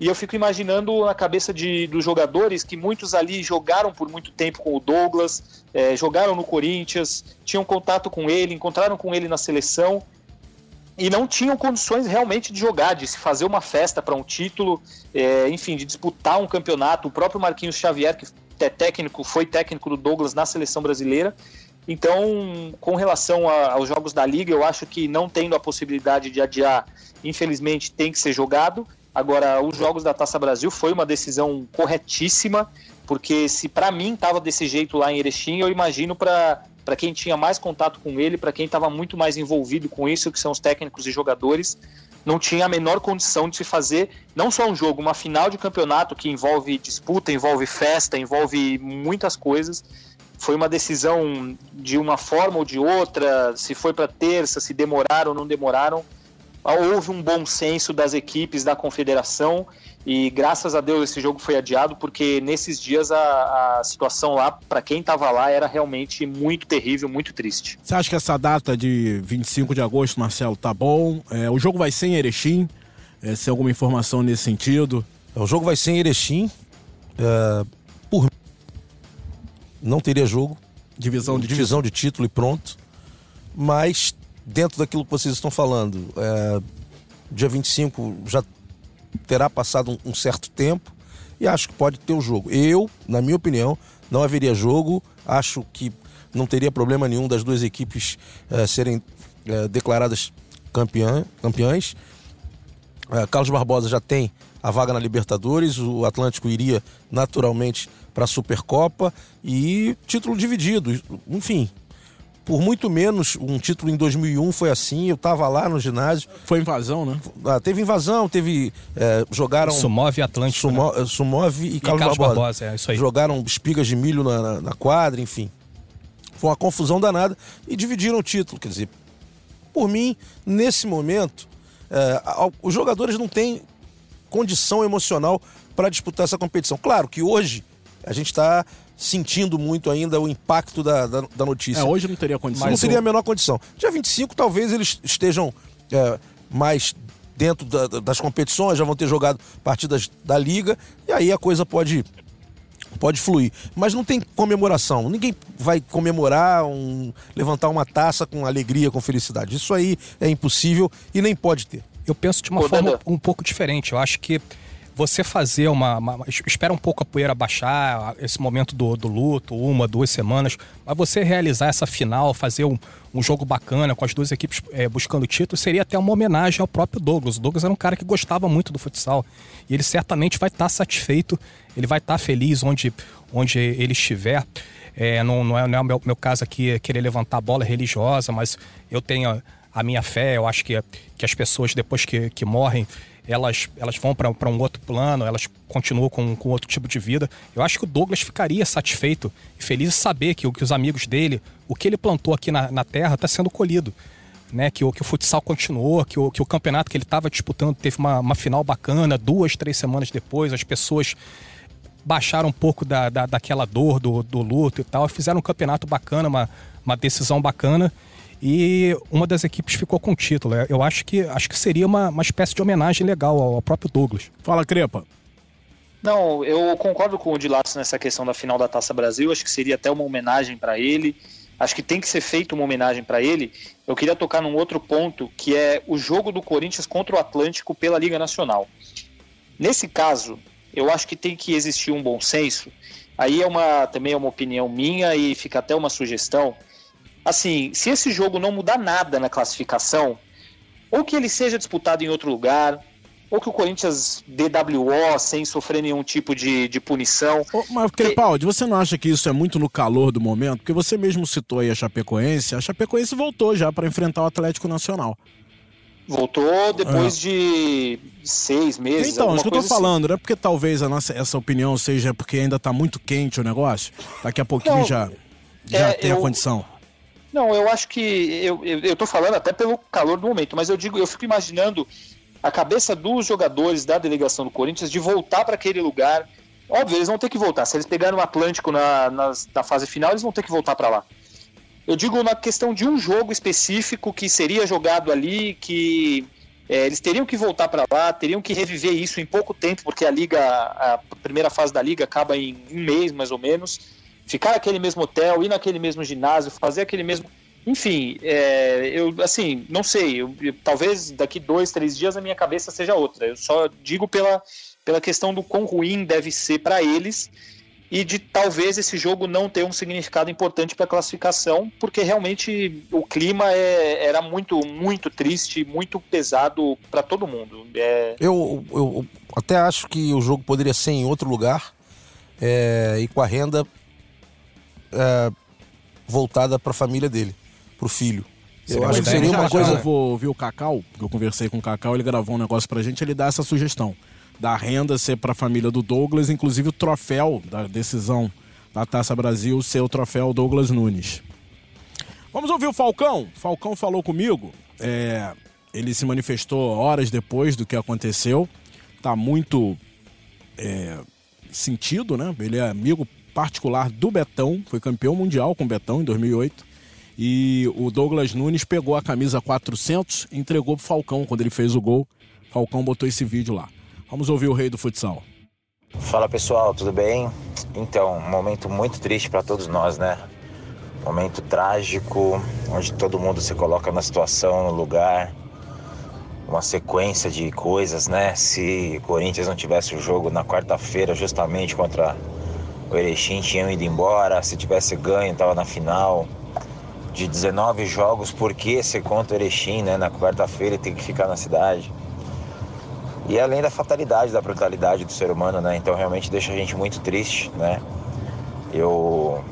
E eu fico imaginando na cabeça de, dos jogadores que muitos ali jogaram por muito tempo com o Douglas, é, jogaram no Corinthians, tinham contato com ele, encontraram com ele na seleção e não tinham condições realmente de jogar, de se fazer uma festa para um título, é, enfim, de disputar um campeonato. O próprio Marquinhos Xavier, que é técnico, foi técnico do Douglas na seleção brasileira. Então, com relação a, aos jogos da Liga, eu acho que não tendo a possibilidade de adiar, infelizmente tem que ser jogado. Agora, os jogos da Taça Brasil foi uma decisão corretíssima, porque se para mim estava desse jeito lá em Erechim, eu imagino para para quem tinha mais contato com ele, para quem estava muito mais envolvido com isso, que são os técnicos e jogadores, não tinha a menor condição de se fazer não só um jogo, uma final de campeonato que envolve disputa, envolve festa, envolve muitas coisas. Foi uma decisão de uma forma ou de outra, se foi para terça, se demoraram ou não demoraram houve um bom senso das equipes da confederação e graças a Deus esse jogo foi adiado porque nesses dias a, a situação lá, para quem estava lá, era realmente muito terrível, muito triste. Você acha que essa data de 25 de agosto, Marcelo, tá bom? É, o jogo vai ser em Erechim? É, se alguma informação nesse sentido? O jogo vai ser em Erechim. É, por não teria jogo. Divisão de divisão título. de título e pronto. Mas dentro daquilo que vocês estão falando, é, dia 25 já terá passado um, um, certo tempo e acho que pode ter o jogo. Eu, na minha opinião, não haveria jogo. Acho que não teria problema nenhum das duas equipes é, serem é, declaradas campeã, campeãs. É, Carlos Barbosa já tem a vaga na Libertadores, o Atlântico iria naturalmente para a Supercopa e título dividido. Enfim, por muito menos um título em 2001 foi assim. Eu estava lá no ginásio. Foi invasão, né? Ah, teve invasão, teve. É, jogaram. Sumove Atlântico. Sumo, né? Sumove e, e Carlos, Carlos Barbosa. Barbosa é, isso aí. Jogaram espigas de milho na, na, na quadra, enfim. Foi uma confusão danada e dividiram o título. Quer dizer, por mim, nesse momento, é, os jogadores não têm condição emocional para disputar essa competição. Claro que hoje a gente está sentindo muito ainda o impacto da, da, da notícia. É, hoje não teria condição. Mas não teria a menor condição. Dia 25, talvez eles estejam é, mais dentro da, das competições, já vão ter jogado partidas da liga, e aí a coisa pode pode fluir. Mas não tem comemoração. Ninguém vai comemorar, um, levantar uma taça com alegria, com felicidade. Isso aí é impossível e nem pode ter. Eu penso de uma forma um pouco diferente. Eu acho que você fazer uma, uma, Espera um pouco a poeira baixar, esse momento do, do luto, uma, duas semanas, mas você realizar essa final, fazer um, um jogo bacana com as duas equipes é, buscando título, seria até uma homenagem ao próprio Douglas. O Douglas era um cara que gostava muito do futsal e ele certamente vai estar tá satisfeito, ele vai estar tá feliz onde, onde ele estiver. É, não, não, é, não é o meu, meu caso aqui querer levantar a bola religiosa, mas eu tenho a minha fé, eu acho que, que as pessoas depois que, que morrem elas, elas vão para um outro plano, elas continuam com, com outro tipo de vida. Eu acho que o Douglas ficaria satisfeito e feliz de saber que, que os amigos dele, o que ele plantou aqui na, na terra, está sendo colhido. Né, que, o, que o futsal continuou, que o, que o campeonato que ele estava disputando teve uma, uma final bacana, duas, três semanas depois, as pessoas baixaram um pouco da, da, daquela dor do, do luto e tal, fizeram um campeonato bacana, uma, uma decisão bacana e uma das equipes ficou com o título. É, eu acho que, acho que seria uma, uma espécie de homenagem legal ao, ao próprio Douglas. Fala, Crepa. Não, eu concordo com o Dilato nessa questão da final da Taça Brasil. Acho que seria até uma homenagem para ele. Acho que tem que ser feita uma homenagem para ele. Eu queria tocar num outro ponto, que é o jogo do Corinthians contra o Atlântico pela Liga Nacional. Nesse caso, eu acho que tem que existir um bom senso. Aí é uma também é uma opinião minha e fica até uma sugestão assim, se esse jogo não mudar nada na classificação, ou que ele seja disputado em outro lugar, ou que o Corinthians DWO sem sofrer nenhum tipo de, de punição. Ô, mas, Crepaldi, você não acha que isso é muito no calor do momento? Porque você mesmo citou aí a Chapecoense, a Chapecoense voltou já para enfrentar o Atlético Nacional. Voltou depois é. de seis meses. Então, isso que eu tô falando, assim. não é porque talvez a nossa, essa opinião seja porque ainda tá muito quente o negócio. Daqui a pouquinho não, já, já é, tem eu... a condição. Não, eu acho que. Eu, eu, eu tô falando até pelo calor do momento, mas eu digo, eu fico imaginando a cabeça dos jogadores da delegação do Corinthians de voltar para aquele lugar. Óbvio, eles vão ter que voltar. Se eles pegarem o Atlântico na, na, na fase final, eles vão ter que voltar para lá. Eu digo na questão de um jogo específico que seria jogado ali, que é, eles teriam que voltar para lá, teriam que reviver isso em pouco tempo, porque a liga, a primeira fase da liga acaba em um mês mais ou menos ficar naquele mesmo hotel, ir naquele mesmo ginásio, fazer aquele mesmo. Enfim, é, eu assim, não sei, eu, eu, talvez daqui dois, três dias a minha cabeça seja outra. Eu só digo pela, pela questão do quão ruim deve ser para eles e de talvez esse jogo não ter um significado importante para a classificação, porque realmente o clima é, era muito, muito triste, muito pesado para todo mundo. É... Eu, eu até acho que o jogo poderia ser em outro lugar é, e com a renda é, voltada para a família dele, para o filho. Eu acho que seria uma coisa. Eu vou ouvir o Cacau, porque eu conversei com o Cacau, ele gravou um negócio pra gente, ele dá essa sugestão. Da renda ser para a família do Douglas, inclusive o troféu da decisão da Taça Brasil ser o troféu Douglas Nunes. Vamos ouvir o Falcão. Falcão falou comigo. É, ele se manifestou horas depois do que aconteceu. Tá muito é, sentido, né? Ele é amigo particular do Betão, foi campeão mundial com o Betão em 2008. E o Douglas Nunes pegou a camisa 400 e entregou pro Falcão quando ele fez o gol. Falcão botou esse vídeo lá. Vamos ouvir o rei do futsal. Fala pessoal, tudo bem? Então, um momento muito triste para todos nós, né? Momento trágico, onde todo mundo se coloca na situação, no lugar, uma sequência de coisas, né? Se o Corinthians não tivesse o jogo na quarta-feira, justamente contra o Erechim tinha ido embora, se tivesse ganho, estava na final. De 19 jogos, por que ser contra o Erechim, né? Na quarta-feira tem que ficar na cidade. E além da fatalidade, da brutalidade do ser humano, né? Então realmente deixa a gente muito triste, né? Eu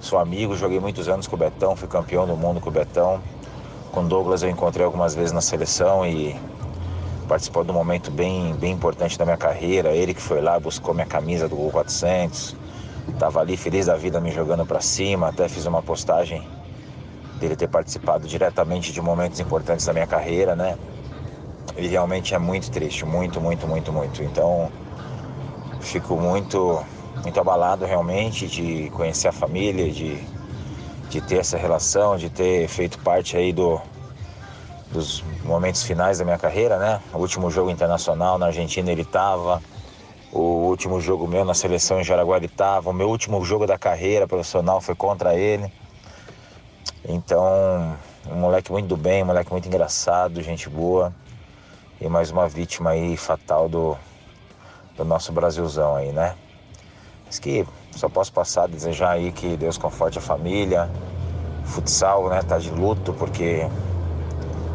sou amigo, joguei muitos anos com o Betão, fui campeão do mundo com o Betão. Com o Douglas eu encontrei algumas vezes na seleção e participou de um momento bem, bem importante da minha carreira. Ele que foi lá, buscou minha camisa do Gol 400. Tava ali feliz da vida me jogando para cima. Até fiz uma postagem dele ter participado diretamente de momentos importantes da minha carreira, né? E realmente é muito triste, muito, muito, muito, muito. Então, fico muito, muito abalado realmente de conhecer a família, de, de ter essa relação, de ter feito parte aí do, dos momentos finais da minha carreira, né? O último jogo internacional na Argentina ele estava, o último jogo meu na seleção em Jaraguá ele estava, o meu último jogo da carreira profissional foi contra ele. Então, um moleque muito do bem, um moleque muito engraçado, gente boa. E mais uma vítima aí fatal do, do nosso Brasilzão aí, né? Mas que só posso passar a desejar aí que Deus conforte a família. Futsal, né, tá de luto porque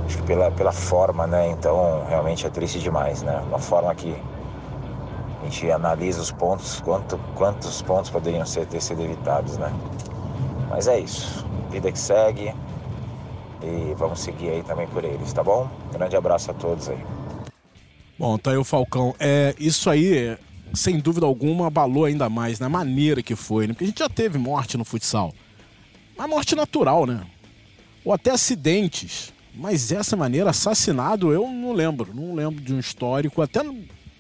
acho que pela, pela forma, né? Então realmente é triste demais, né? Uma forma que a gente analisa os pontos, quanto, quantos pontos poderiam ser, ter sido evitados, né? Mas é isso. Vida que segue. E vamos seguir aí também por eles, tá bom? Grande abraço a todos aí. Bom, tá aí o Falcão. É, isso aí, sem dúvida alguma, abalou ainda mais na né? maneira que foi, né? Porque a gente já teve morte no futsal. Mas morte natural, né? Ou até acidentes. Mas essa maneira, assassinado, eu não lembro. Não lembro de um histórico, até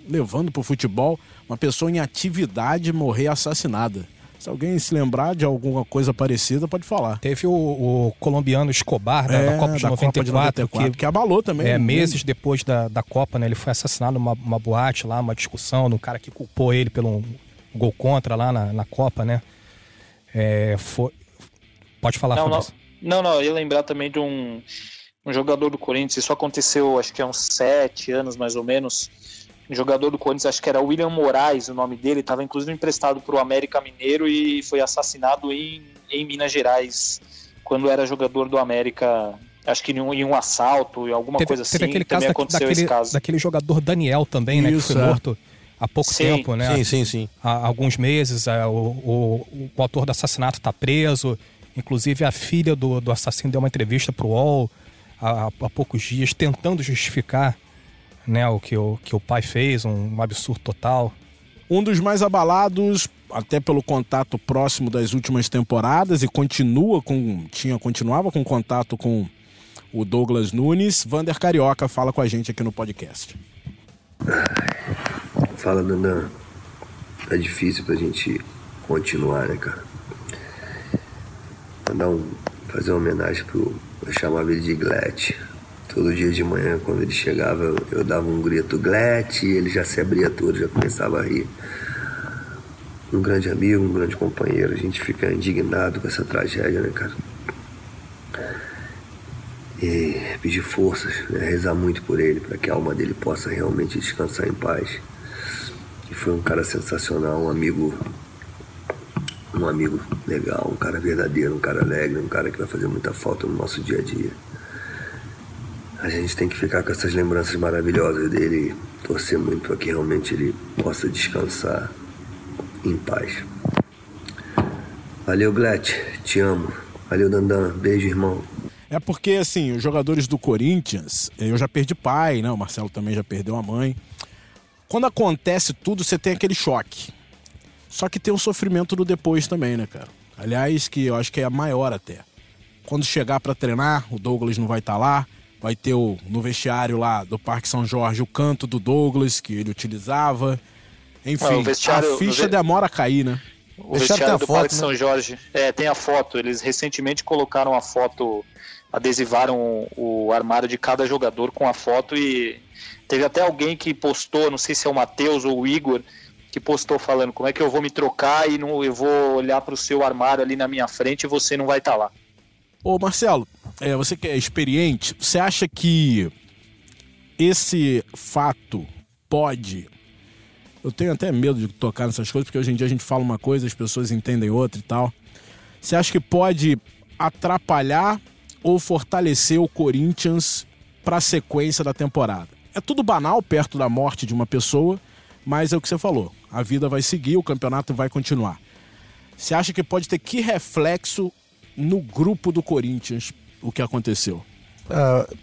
levando pro futebol, uma pessoa em atividade morrer assassinada. Se alguém se lembrar de alguma coisa parecida, pode falar. Teve o, o colombiano Escobar, né, é, da Copa de, da 94, Copa de 94 que, que, abalou também. É, meses depois da, da Copa, né, ele foi assassinado numa uma boate lá, uma discussão no cara que culpou ele pelo um gol contra lá na, na Copa, né? É, foi... Pode falar, não, não, não, não, eu ia lembrar também de um, um jogador do Corinthians, isso aconteceu acho que há uns sete anos mais ou menos, um jogador do Corinthians, acho que era William Moraes o nome dele, estava inclusive emprestado para o América Mineiro e foi assassinado em, em Minas Gerais, quando era jogador do América acho que em um, em um assalto, e alguma teve, coisa assim. Teve aquele caso, da, daquele, caso daquele jogador Daniel também, Isso, né? Que foi é. morto há pouco sim. tempo, né? Sim, sim, sim. Há alguns meses, é, o, o, o autor do assassinato está preso. Inclusive, a filha do, do assassino deu uma entrevista para o UOL há, há poucos dias, tentando justificar né, o que o, que o pai fez, um, um absurdo total. Um dos mais abalados, até pelo contato próximo das últimas temporadas, e continua com. Tinha, continuava com contato com o Douglas Nunes. Vander Carioca fala com a gente aqui no podcast. Fala, Dandan. É difícil pra gente continuar, né, cara? Mandar um, fazer uma homenagem pro. Eu chamava ele de Glete Todo dia de manhã, quando ele chegava, eu, eu dava um grito Glete e ele já se abria todo, já começava a rir. Um grande amigo, um grande companheiro, a gente fica indignado com essa tragédia, né, cara? E pedir forças, né? rezar muito por ele, para que a alma dele possa realmente descansar em paz. E foi um cara sensacional, um amigo um amigo legal, um cara verdadeiro, um cara alegre, um cara que vai fazer muita falta no nosso dia a dia a gente tem que ficar com essas lembranças maravilhosas dele torcer muito para que realmente ele possa descansar em paz. Valeu, Glet, te amo. Valeu, Dandan, beijo, irmão. É porque, assim, os jogadores do Corinthians, eu já perdi pai, né? O Marcelo também já perdeu a mãe. Quando acontece tudo, você tem aquele choque. Só que tem o sofrimento do depois também, né, cara? Aliás, que eu acho que é a maior até. Quando chegar para treinar, o Douglas não vai estar tá lá Vai ter o, no vestiário lá do Parque São Jorge o canto do Douglas, que ele utilizava. Enfim, a ficha demora a cair, né? O vestiário, vestiário do foto, Parque né? São Jorge. É, tem a foto. Eles recentemente colocaram a foto, adesivaram o armário de cada jogador com a foto e teve até alguém que postou, não sei se é o Matheus ou o Igor, que postou falando como é que eu vou me trocar e não, eu vou olhar para o seu armário ali na minha frente e você não vai estar tá lá. Ô Marcelo, é, você que é experiente, você acha que esse fato pode. Eu tenho até medo de tocar nessas coisas, porque hoje em dia a gente fala uma coisa, as pessoas entendem outra e tal. Você acha que pode atrapalhar ou fortalecer o Corinthians para a sequência da temporada? É tudo banal perto da morte de uma pessoa, mas é o que você falou. A vida vai seguir, o campeonato vai continuar. Você acha que pode ter que reflexo no grupo do Corinthians o que aconteceu? Uh,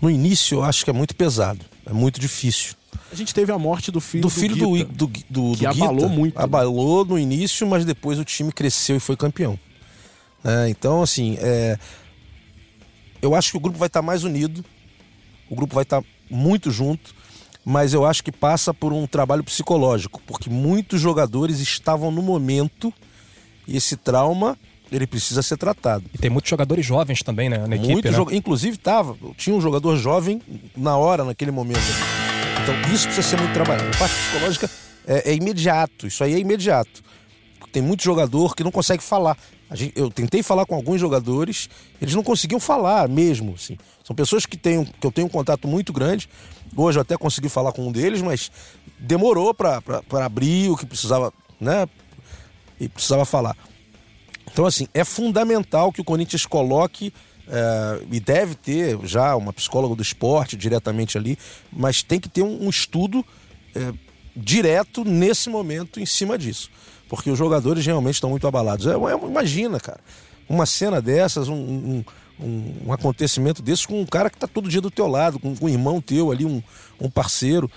no início, eu acho que é muito pesado, é muito difícil. A gente teve a morte do filho do, do filho do, do, do, que do abalou muito. Né? Abalou no início, mas depois o time cresceu e foi campeão. É, então, assim, é, eu acho que o grupo vai estar mais unido, o grupo vai estar muito junto, mas eu acho que passa por um trabalho psicológico, porque muitos jogadores estavam no momento e esse trauma ele precisa ser tratado. E tem muitos jogadores jovens também né, na equipe, Muito né? Inclusive tava, tinha um jogador jovem na hora, naquele momento. Então isso precisa ser muito trabalhado. A parte psicológica é, é imediato, isso aí é imediato. tem muito jogador que não consegue falar. Eu tentei falar com alguns jogadores, eles não conseguiam falar mesmo. Assim. São pessoas que, tenho, que eu tenho um contato muito grande. Hoje eu até consegui falar com um deles, mas demorou para abrir o que precisava, né? E precisava falar. Então, assim, é fundamental que o Corinthians coloque é, e deve ter já uma psicóloga do esporte diretamente ali, mas tem que ter um, um estudo é, direto nesse momento em cima disso. Porque os jogadores realmente estão muito abalados. É, é, imagina, cara, uma cena dessas, um, um, um, acontecimento desses com um cara que está todo dia do teu lado, com, com um irmão teu ali, um parceiro.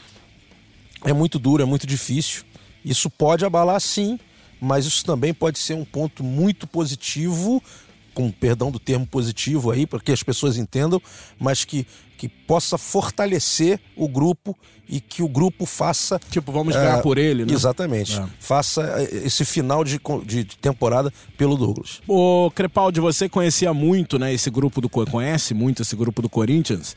É muito duro, é muito difícil. Isso pode abalar sim, mas isso também pode ser um ponto muito positivo com perdão do termo positivo aí, para que as pessoas entendam, mas que, que possa fortalecer o grupo e que o grupo faça. Tipo, vamos ganhar é, por ele, né? Exatamente. É. Faça é, esse final de, de, temporada pelo Douglas. O Crepaldi, você conhecia muito, né? Esse grupo do. Conhece muito esse grupo do Corinthians?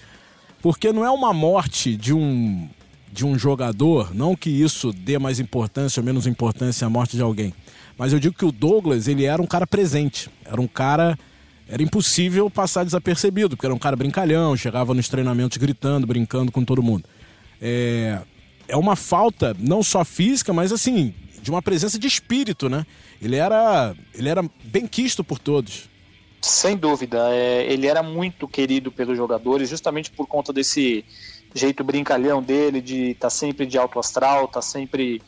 Porque não é uma morte de um de um jogador, não que isso dê mais importância ou menos importância à morte de alguém mas eu digo que o Douglas, ele era um cara presente. Era um cara. Era impossível passar desapercebido, porque era um cara brincalhão, chegava nos treinamentos gritando, brincando com todo mundo. É, é uma falta, não só física, mas assim, de uma presença de espírito, né? Ele era, ele era bem quisto por todos. Sem dúvida, é, ele era muito querido pelos jogadores, justamente por conta desse jeito brincalhão dele, de estar tá sempre de alto astral, estar tá sempre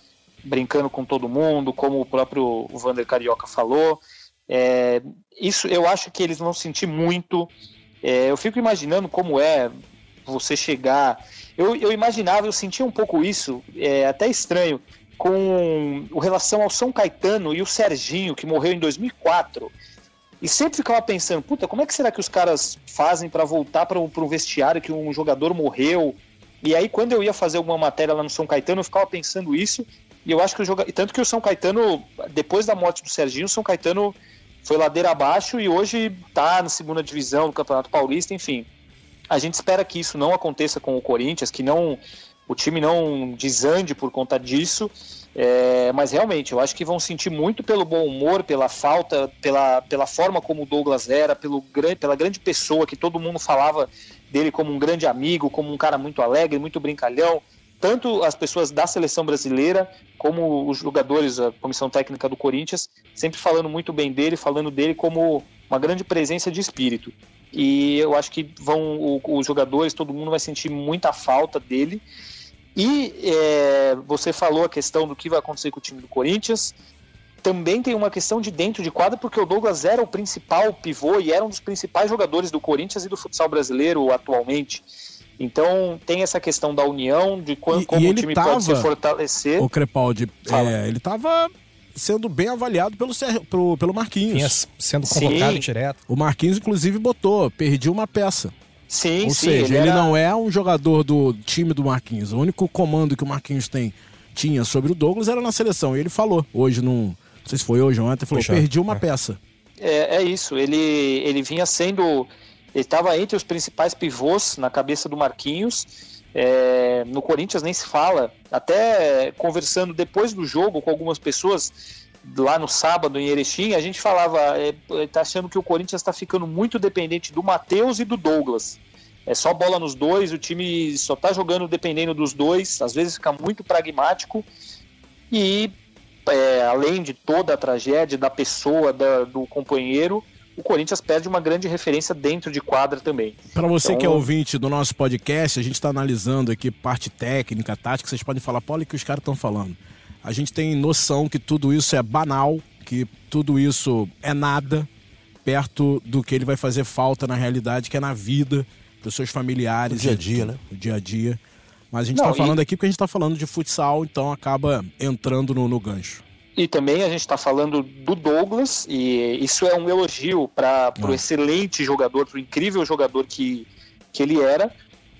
brincando com todo mundo, como o próprio Vander Carioca falou. É, isso eu acho que eles vão sentir muito. É, eu fico imaginando como é você chegar. Eu, eu imaginava, eu sentia um pouco isso, é até estranho, com relação ao São Caetano e o Serginho, que morreu em 2004. E sempre ficava pensando, puta, como é que será que os caras fazem para voltar para um vestiário que um jogador morreu? E aí, quando eu ia fazer alguma matéria lá no São Caetano, eu ficava pensando isso e eu acho que o jogador. Tanto que o São Caetano, depois da morte do Serginho, o São Caetano foi ladeira abaixo e hoje está na segunda divisão do Campeonato Paulista, enfim. A gente espera que isso não aconteça com o Corinthians, que não o time não desande por conta disso. É, mas realmente, eu acho que vão sentir muito pelo bom humor, pela falta, pela, pela forma como o Douglas era, pelo, pela grande pessoa que todo mundo falava dele como um grande amigo, como um cara muito alegre, muito brincalhão tanto as pessoas da seleção brasileira como os jogadores, a comissão técnica do Corinthians, sempre falando muito bem dele, falando dele como uma grande presença de espírito. E eu acho que vão os jogadores, todo mundo vai sentir muita falta dele. E é, você falou a questão do que vai acontecer com o time do Corinthians. Também tem uma questão de dentro de quadra, porque o Douglas era o principal pivô e era um dos principais jogadores do Corinthians e do futsal brasileiro atualmente. Então tem essa questão da união, de quando, e, como e o time tava, pode se fortalecer. O Crepaldi, é, ele estava sendo bem avaliado pelo, pelo, pelo Marquinhos. Vinha sendo convocado sim. direto. O Marquinhos, inclusive, botou, perdi uma peça. Sim, Ou sim. seja, ele, ele não é um jogador do time do Marquinhos. O único comando que o Marquinhos tem, tinha sobre o Douglas era na seleção. E ele falou, hoje, num, não sei se foi hoje ou ontem, falou, Puxa, perdi uma é. peça. É, é isso, ele, ele vinha sendo ele estava entre os principais pivôs na cabeça do Marquinhos. É, no Corinthians nem se fala. Até conversando depois do jogo com algumas pessoas lá no sábado em Erechim, a gente falava, é, tá achando que o Corinthians está ficando muito dependente do Matheus e do Douglas. É só bola nos dois, o time só tá jogando dependendo dos dois, às vezes fica muito pragmático. E é, além de toda a tragédia da pessoa, da, do companheiro, o Corinthians perde uma grande referência dentro de quadra também. Para você então, que é ouvinte do nosso podcast, a gente está analisando aqui parte técnica, tática, vocês podem falar, Paulo, o que os caras estão falando. A gente tem noção que tudo isso é banal, que tudo isso é nada perto do que ele vai fazer falta na realidade, que é na vida dos seus familiares. O dia a dia, né? O dia a dia. Mas a gente está falando e... aqui porque a gente está falando de futsal, então acaba entrando no, no gancho. E também a gente está falando do Douglas, e isso é um elogio para o ah. excelente jogador, para o incrível jogador que, que ele era,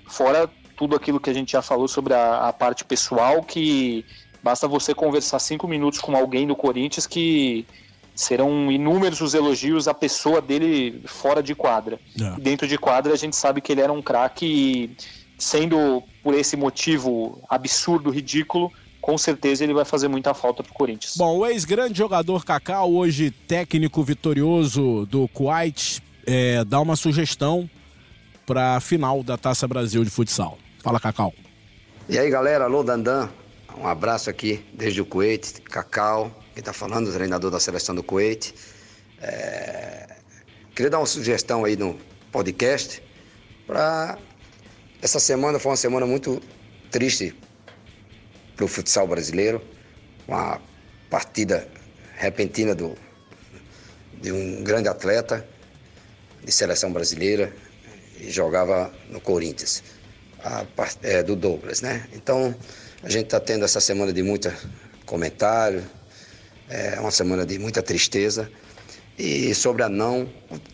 fora tudo aquilo que a gente já falou sobre a, a parte pessoal, que basta você conversar cinco minutos com alguém do Corinthians que serão inúmeros os elogios à pessoa dele fora de quadra. É. Dentro de quadra a gente sabe que ele era um craque, sendo por esse motivo absurdo, ridículo, com certeza ele vai fazer muita falta para o Corinthians. Bom, o ex-grande jogador Cacau, hoje técnico vitorioso do Kuwait, é, dá uma sugestão para a final da Taça Brasil de futsal. Fala, Cacau. E aí, galera, alô, Dandan. Um abraço aqui desde o Kuwait, Cacau, quem está falando, o treinador da seleção do Kuwait. É... Queria dar uma sugestão aí no podcast para essa semana foi uma semana muito triste para o futsal brasileiro, uma partida repentina do, de um grande atleta de seleção brasileira e jogava no Corinthians, a, é, do Douglas, né? Então a gente está tendo essa semana de muito comentário, é uma semana de muita tristeza e sobre a não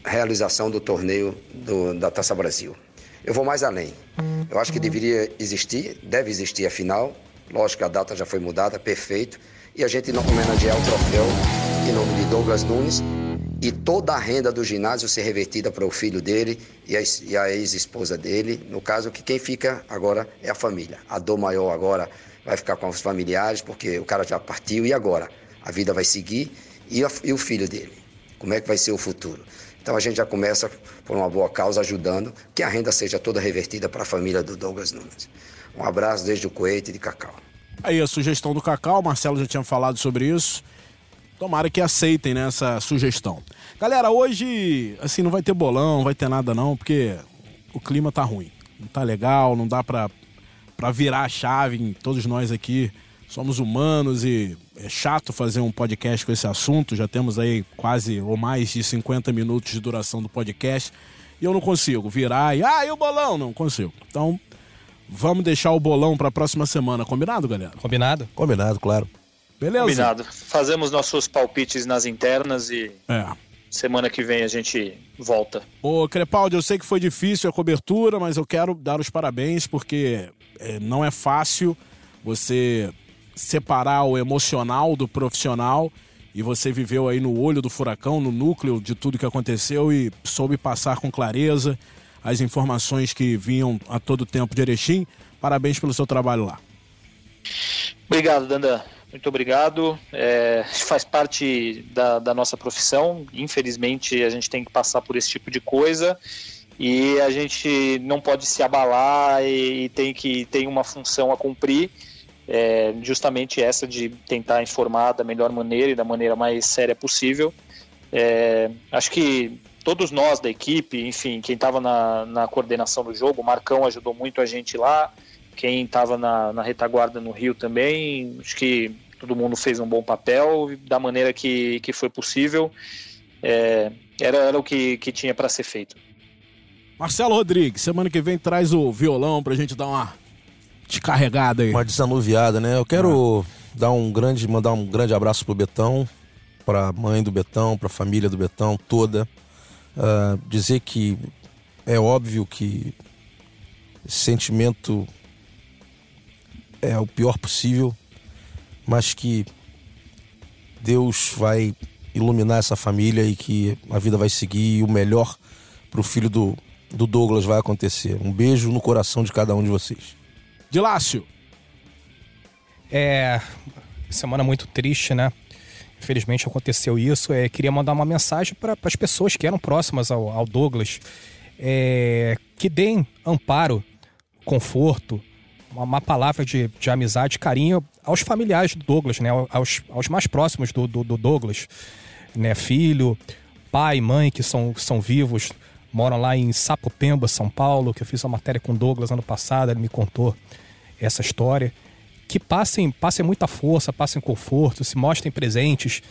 realização do torneio do, da Taça Brasil. Eu vou mais além. Eu acho que deveria existir, deve existir a final. Lógico que a data já foi mudada, perfeito. E a gente homenagear o troféu em nome de Douglas Nunes e toda a renda do ginásio ser revertida para o filho dele e a, ex-esposa dele. No caso, que quem fica agora é a família. A dor maior agora vai ficar com os familiares, porque o cara já partiu e agora? A vida vai seguir e, a, e o filho dele? Como é que vai ser o futuro? Então a gente já começa por uma boa causa, ajudando que a renda seja toda revertida para a família do Douglas Nunes. Um abraço desde o Coete de Cacau. Aí a sugestão do Cacau, o Marcelo já tinha falado sobre isso. Tomara que aceitem né, essa sugestão. Galera, hoje, assim, não vai ter bolão, não vai ter nada não, porque o clima tá ruim. Não tá legal, não dá pra, pra virar a chave. Todos nós aqui somos humanos e é chato fazer um podcast com esse assunto. Já temos aí quase ou mais de 50 minutos de duração do podcast. E eu não consigo virar e. Ah, e o bolão? Não consigo. Então, vamos deixar o bolão para a próxima semana. Combinado, galera? Combinado? Combinado, claro. Beleza? Combinado. Fazemos nossos palpites nas internas e. É. Semana que vem a gente volta. Ô, Crepaldi, eu sei que foi difícil a cobertura, mas eu quero dar os parabéns porque é, não é fácil você separar o emocional do profissional e você viveu aí no olho do furacão, no núcleo de tudo que aconteceu e soube passar com clareza as informações que vinham a todo tempo de Erechim. Parabéns pelo seu trabalho lá. Obrigado, Dandan. Muito obrigado. É, faz parte da, da nossa profissão. Infelizmente, a gente tem que passar por esse tipo de coisa e a gente não pode se abalar e, e tem que tem uma função a cumprir é justamente essa de tentar informar da melhor maneira e da maneira mais séria possível. É, acho que todos nós da equipe, enfim, quem estava na, na coordenação do jogo, o Marcão ajudou muito a gente lá, quem estava na, na retaguarda no Rio também, acho que todo mundo fez um bom papel da maneira que, que foi possível. É, era, era o que, que tinha para ser feito. Marcelo Rodrigues, semana que vem traz o violão para a gente dar uma descarregada aí. Uma desanuviada, né? Eu quero ah. dar um grande, mandar um grande abraço pro Betão, pra mãe do Betão, pra família do Betão toda. Uh, dizer que é óbvio que esse sentimento é o pior possível, mas que Deus vai iluminar essa família e que a vida vai seguir e o melhor pro filho do, do Douglas vai acontecer. Um beijo no coração de cada um de vocês. De Lácio. É. Semana muito triste, né? Infelizmente aconteceu isso. É, queria mandar uma mensagem para as pessoas que eram próximas ao, ao Douglas. É, que deem amparo, conforto, uma, uma palavra de, de, amizade, carinho aos familiares do Douglas, né? Aos, aos mais próximos do, do, do Douglas. Né? Filho, pai, mãe que são, são vivos, moram lá em Sapopemba, São Paulo, que eu fiz uma matéria com o Douglas ano passado, ele me contou essa história. Que passem, passem muita força, passem conforto, se mostrem presentes,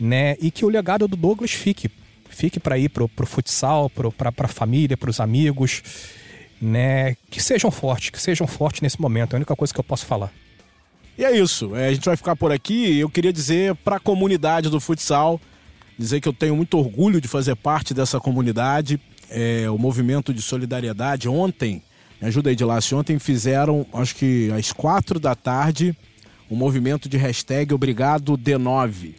né? E que o legado do Douglas fique. Fique para ir pro, pro futsal, pro, pra, pra família, pros amigos, né? Que sejam fortes, que sejam fortes nesse momento. É a única coisa que eu posso falar. E é isso. É, a gente vai ficar por aqui. Eu queria dizer para a comunidade do futsal, dizer que eu tenho muito orgulho de fazer parte dessa comunidade é, o movimento de solidariedade ontem, me ajuda aí de lá, se ontem fizeram, acho que às quatro da tarde, um movimento de hashtag Obrigado D9.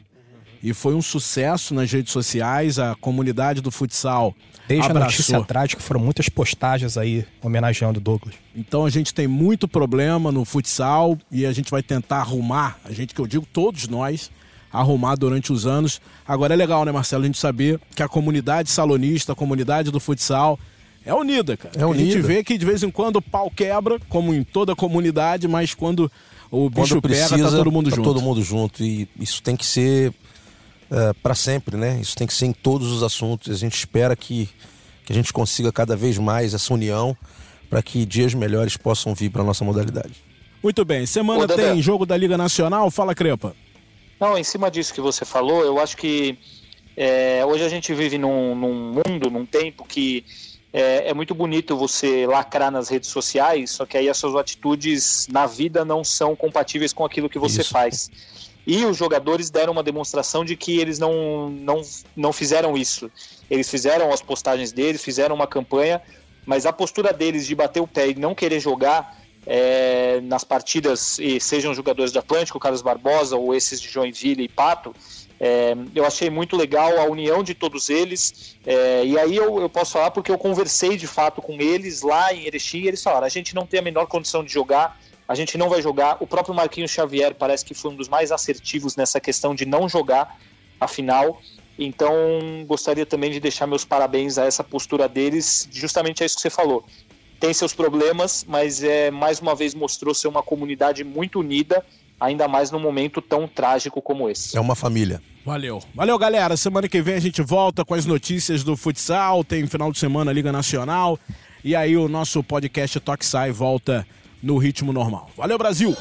e foi um sucesso nas redes sociais. A comunidade do futsal Desde abraçou. a notícia trágica, foram muitas postagens aí homenageando o Douglas. Então a gente tem muito problema no futsal e a gente vai tentar arrumar, a gente que eu digo, todos nós, arrumar durante os anos. Agora é legal, né, Marcelo, a gente saber que a comunidade salonista, a comunidade do futsal é unida, cara. É unida. A gente vê que de vez em quando o pau quebra, como em toda a comunidade, mas quando o bicho Quando precisa, pega, tá todo mundo tá junto. todo mundo junto. E isso tem que ser para sempre, né? Isso tem que ser em todos os assuntos. A gente espera que, que a gente consiga cada vez mais essa união para que dias melhores possam vir para nossa modalidade. Muito bem, semana Ô, tem jogo da Liga Nacional. Fala, Crepa. Não, em cima disso que você falou, eu acho que é, hoje a gente vive num, num mundo, num tempo que é, é muito bonito você lacrar nas redes sociais, só que aí as suas atitudes na vida não são compatíveis com aquilo que você Isso. faz. E os jogadores deram uma demonstração de que eles não, não, não fizeram isso. Eles fizeram as postagens deles, fizeram uma campanha, mas a postura deles de bater o pé e não querer jogar é, nas partidas, e sejam jogadores do Atlântico, Carlos Barbosa, ou esses de Joinville e Pato, é, eu achei muito legal a união de todos eles. é, e aí eu, eu posso falar porque eu conversei de fato com eles lá em Erechim e eles falaram: a gente não tem a menor condição de jogar, a gente não vai jogar. O próprio Marquinhos Xavier parece que foi um dos mais assertivos nessa questão de não jogar a final. Então, gostaria também de deixar meus parabéns a essa postura deles, justamente a isso que você falou. Tem seus problemas, mas é mais uma vez mostrou ser uma comunidade muito unida, ainda mais num momento tão trágico como esse. É uma família. Valeu. Valeu, galera. Semana que vem a gente volta com as notícias do futsal. Tem final de semana Liga Nacional. E aí o nosso podcast Toque Sai volta no ritmo normal. Valeu, Brasil!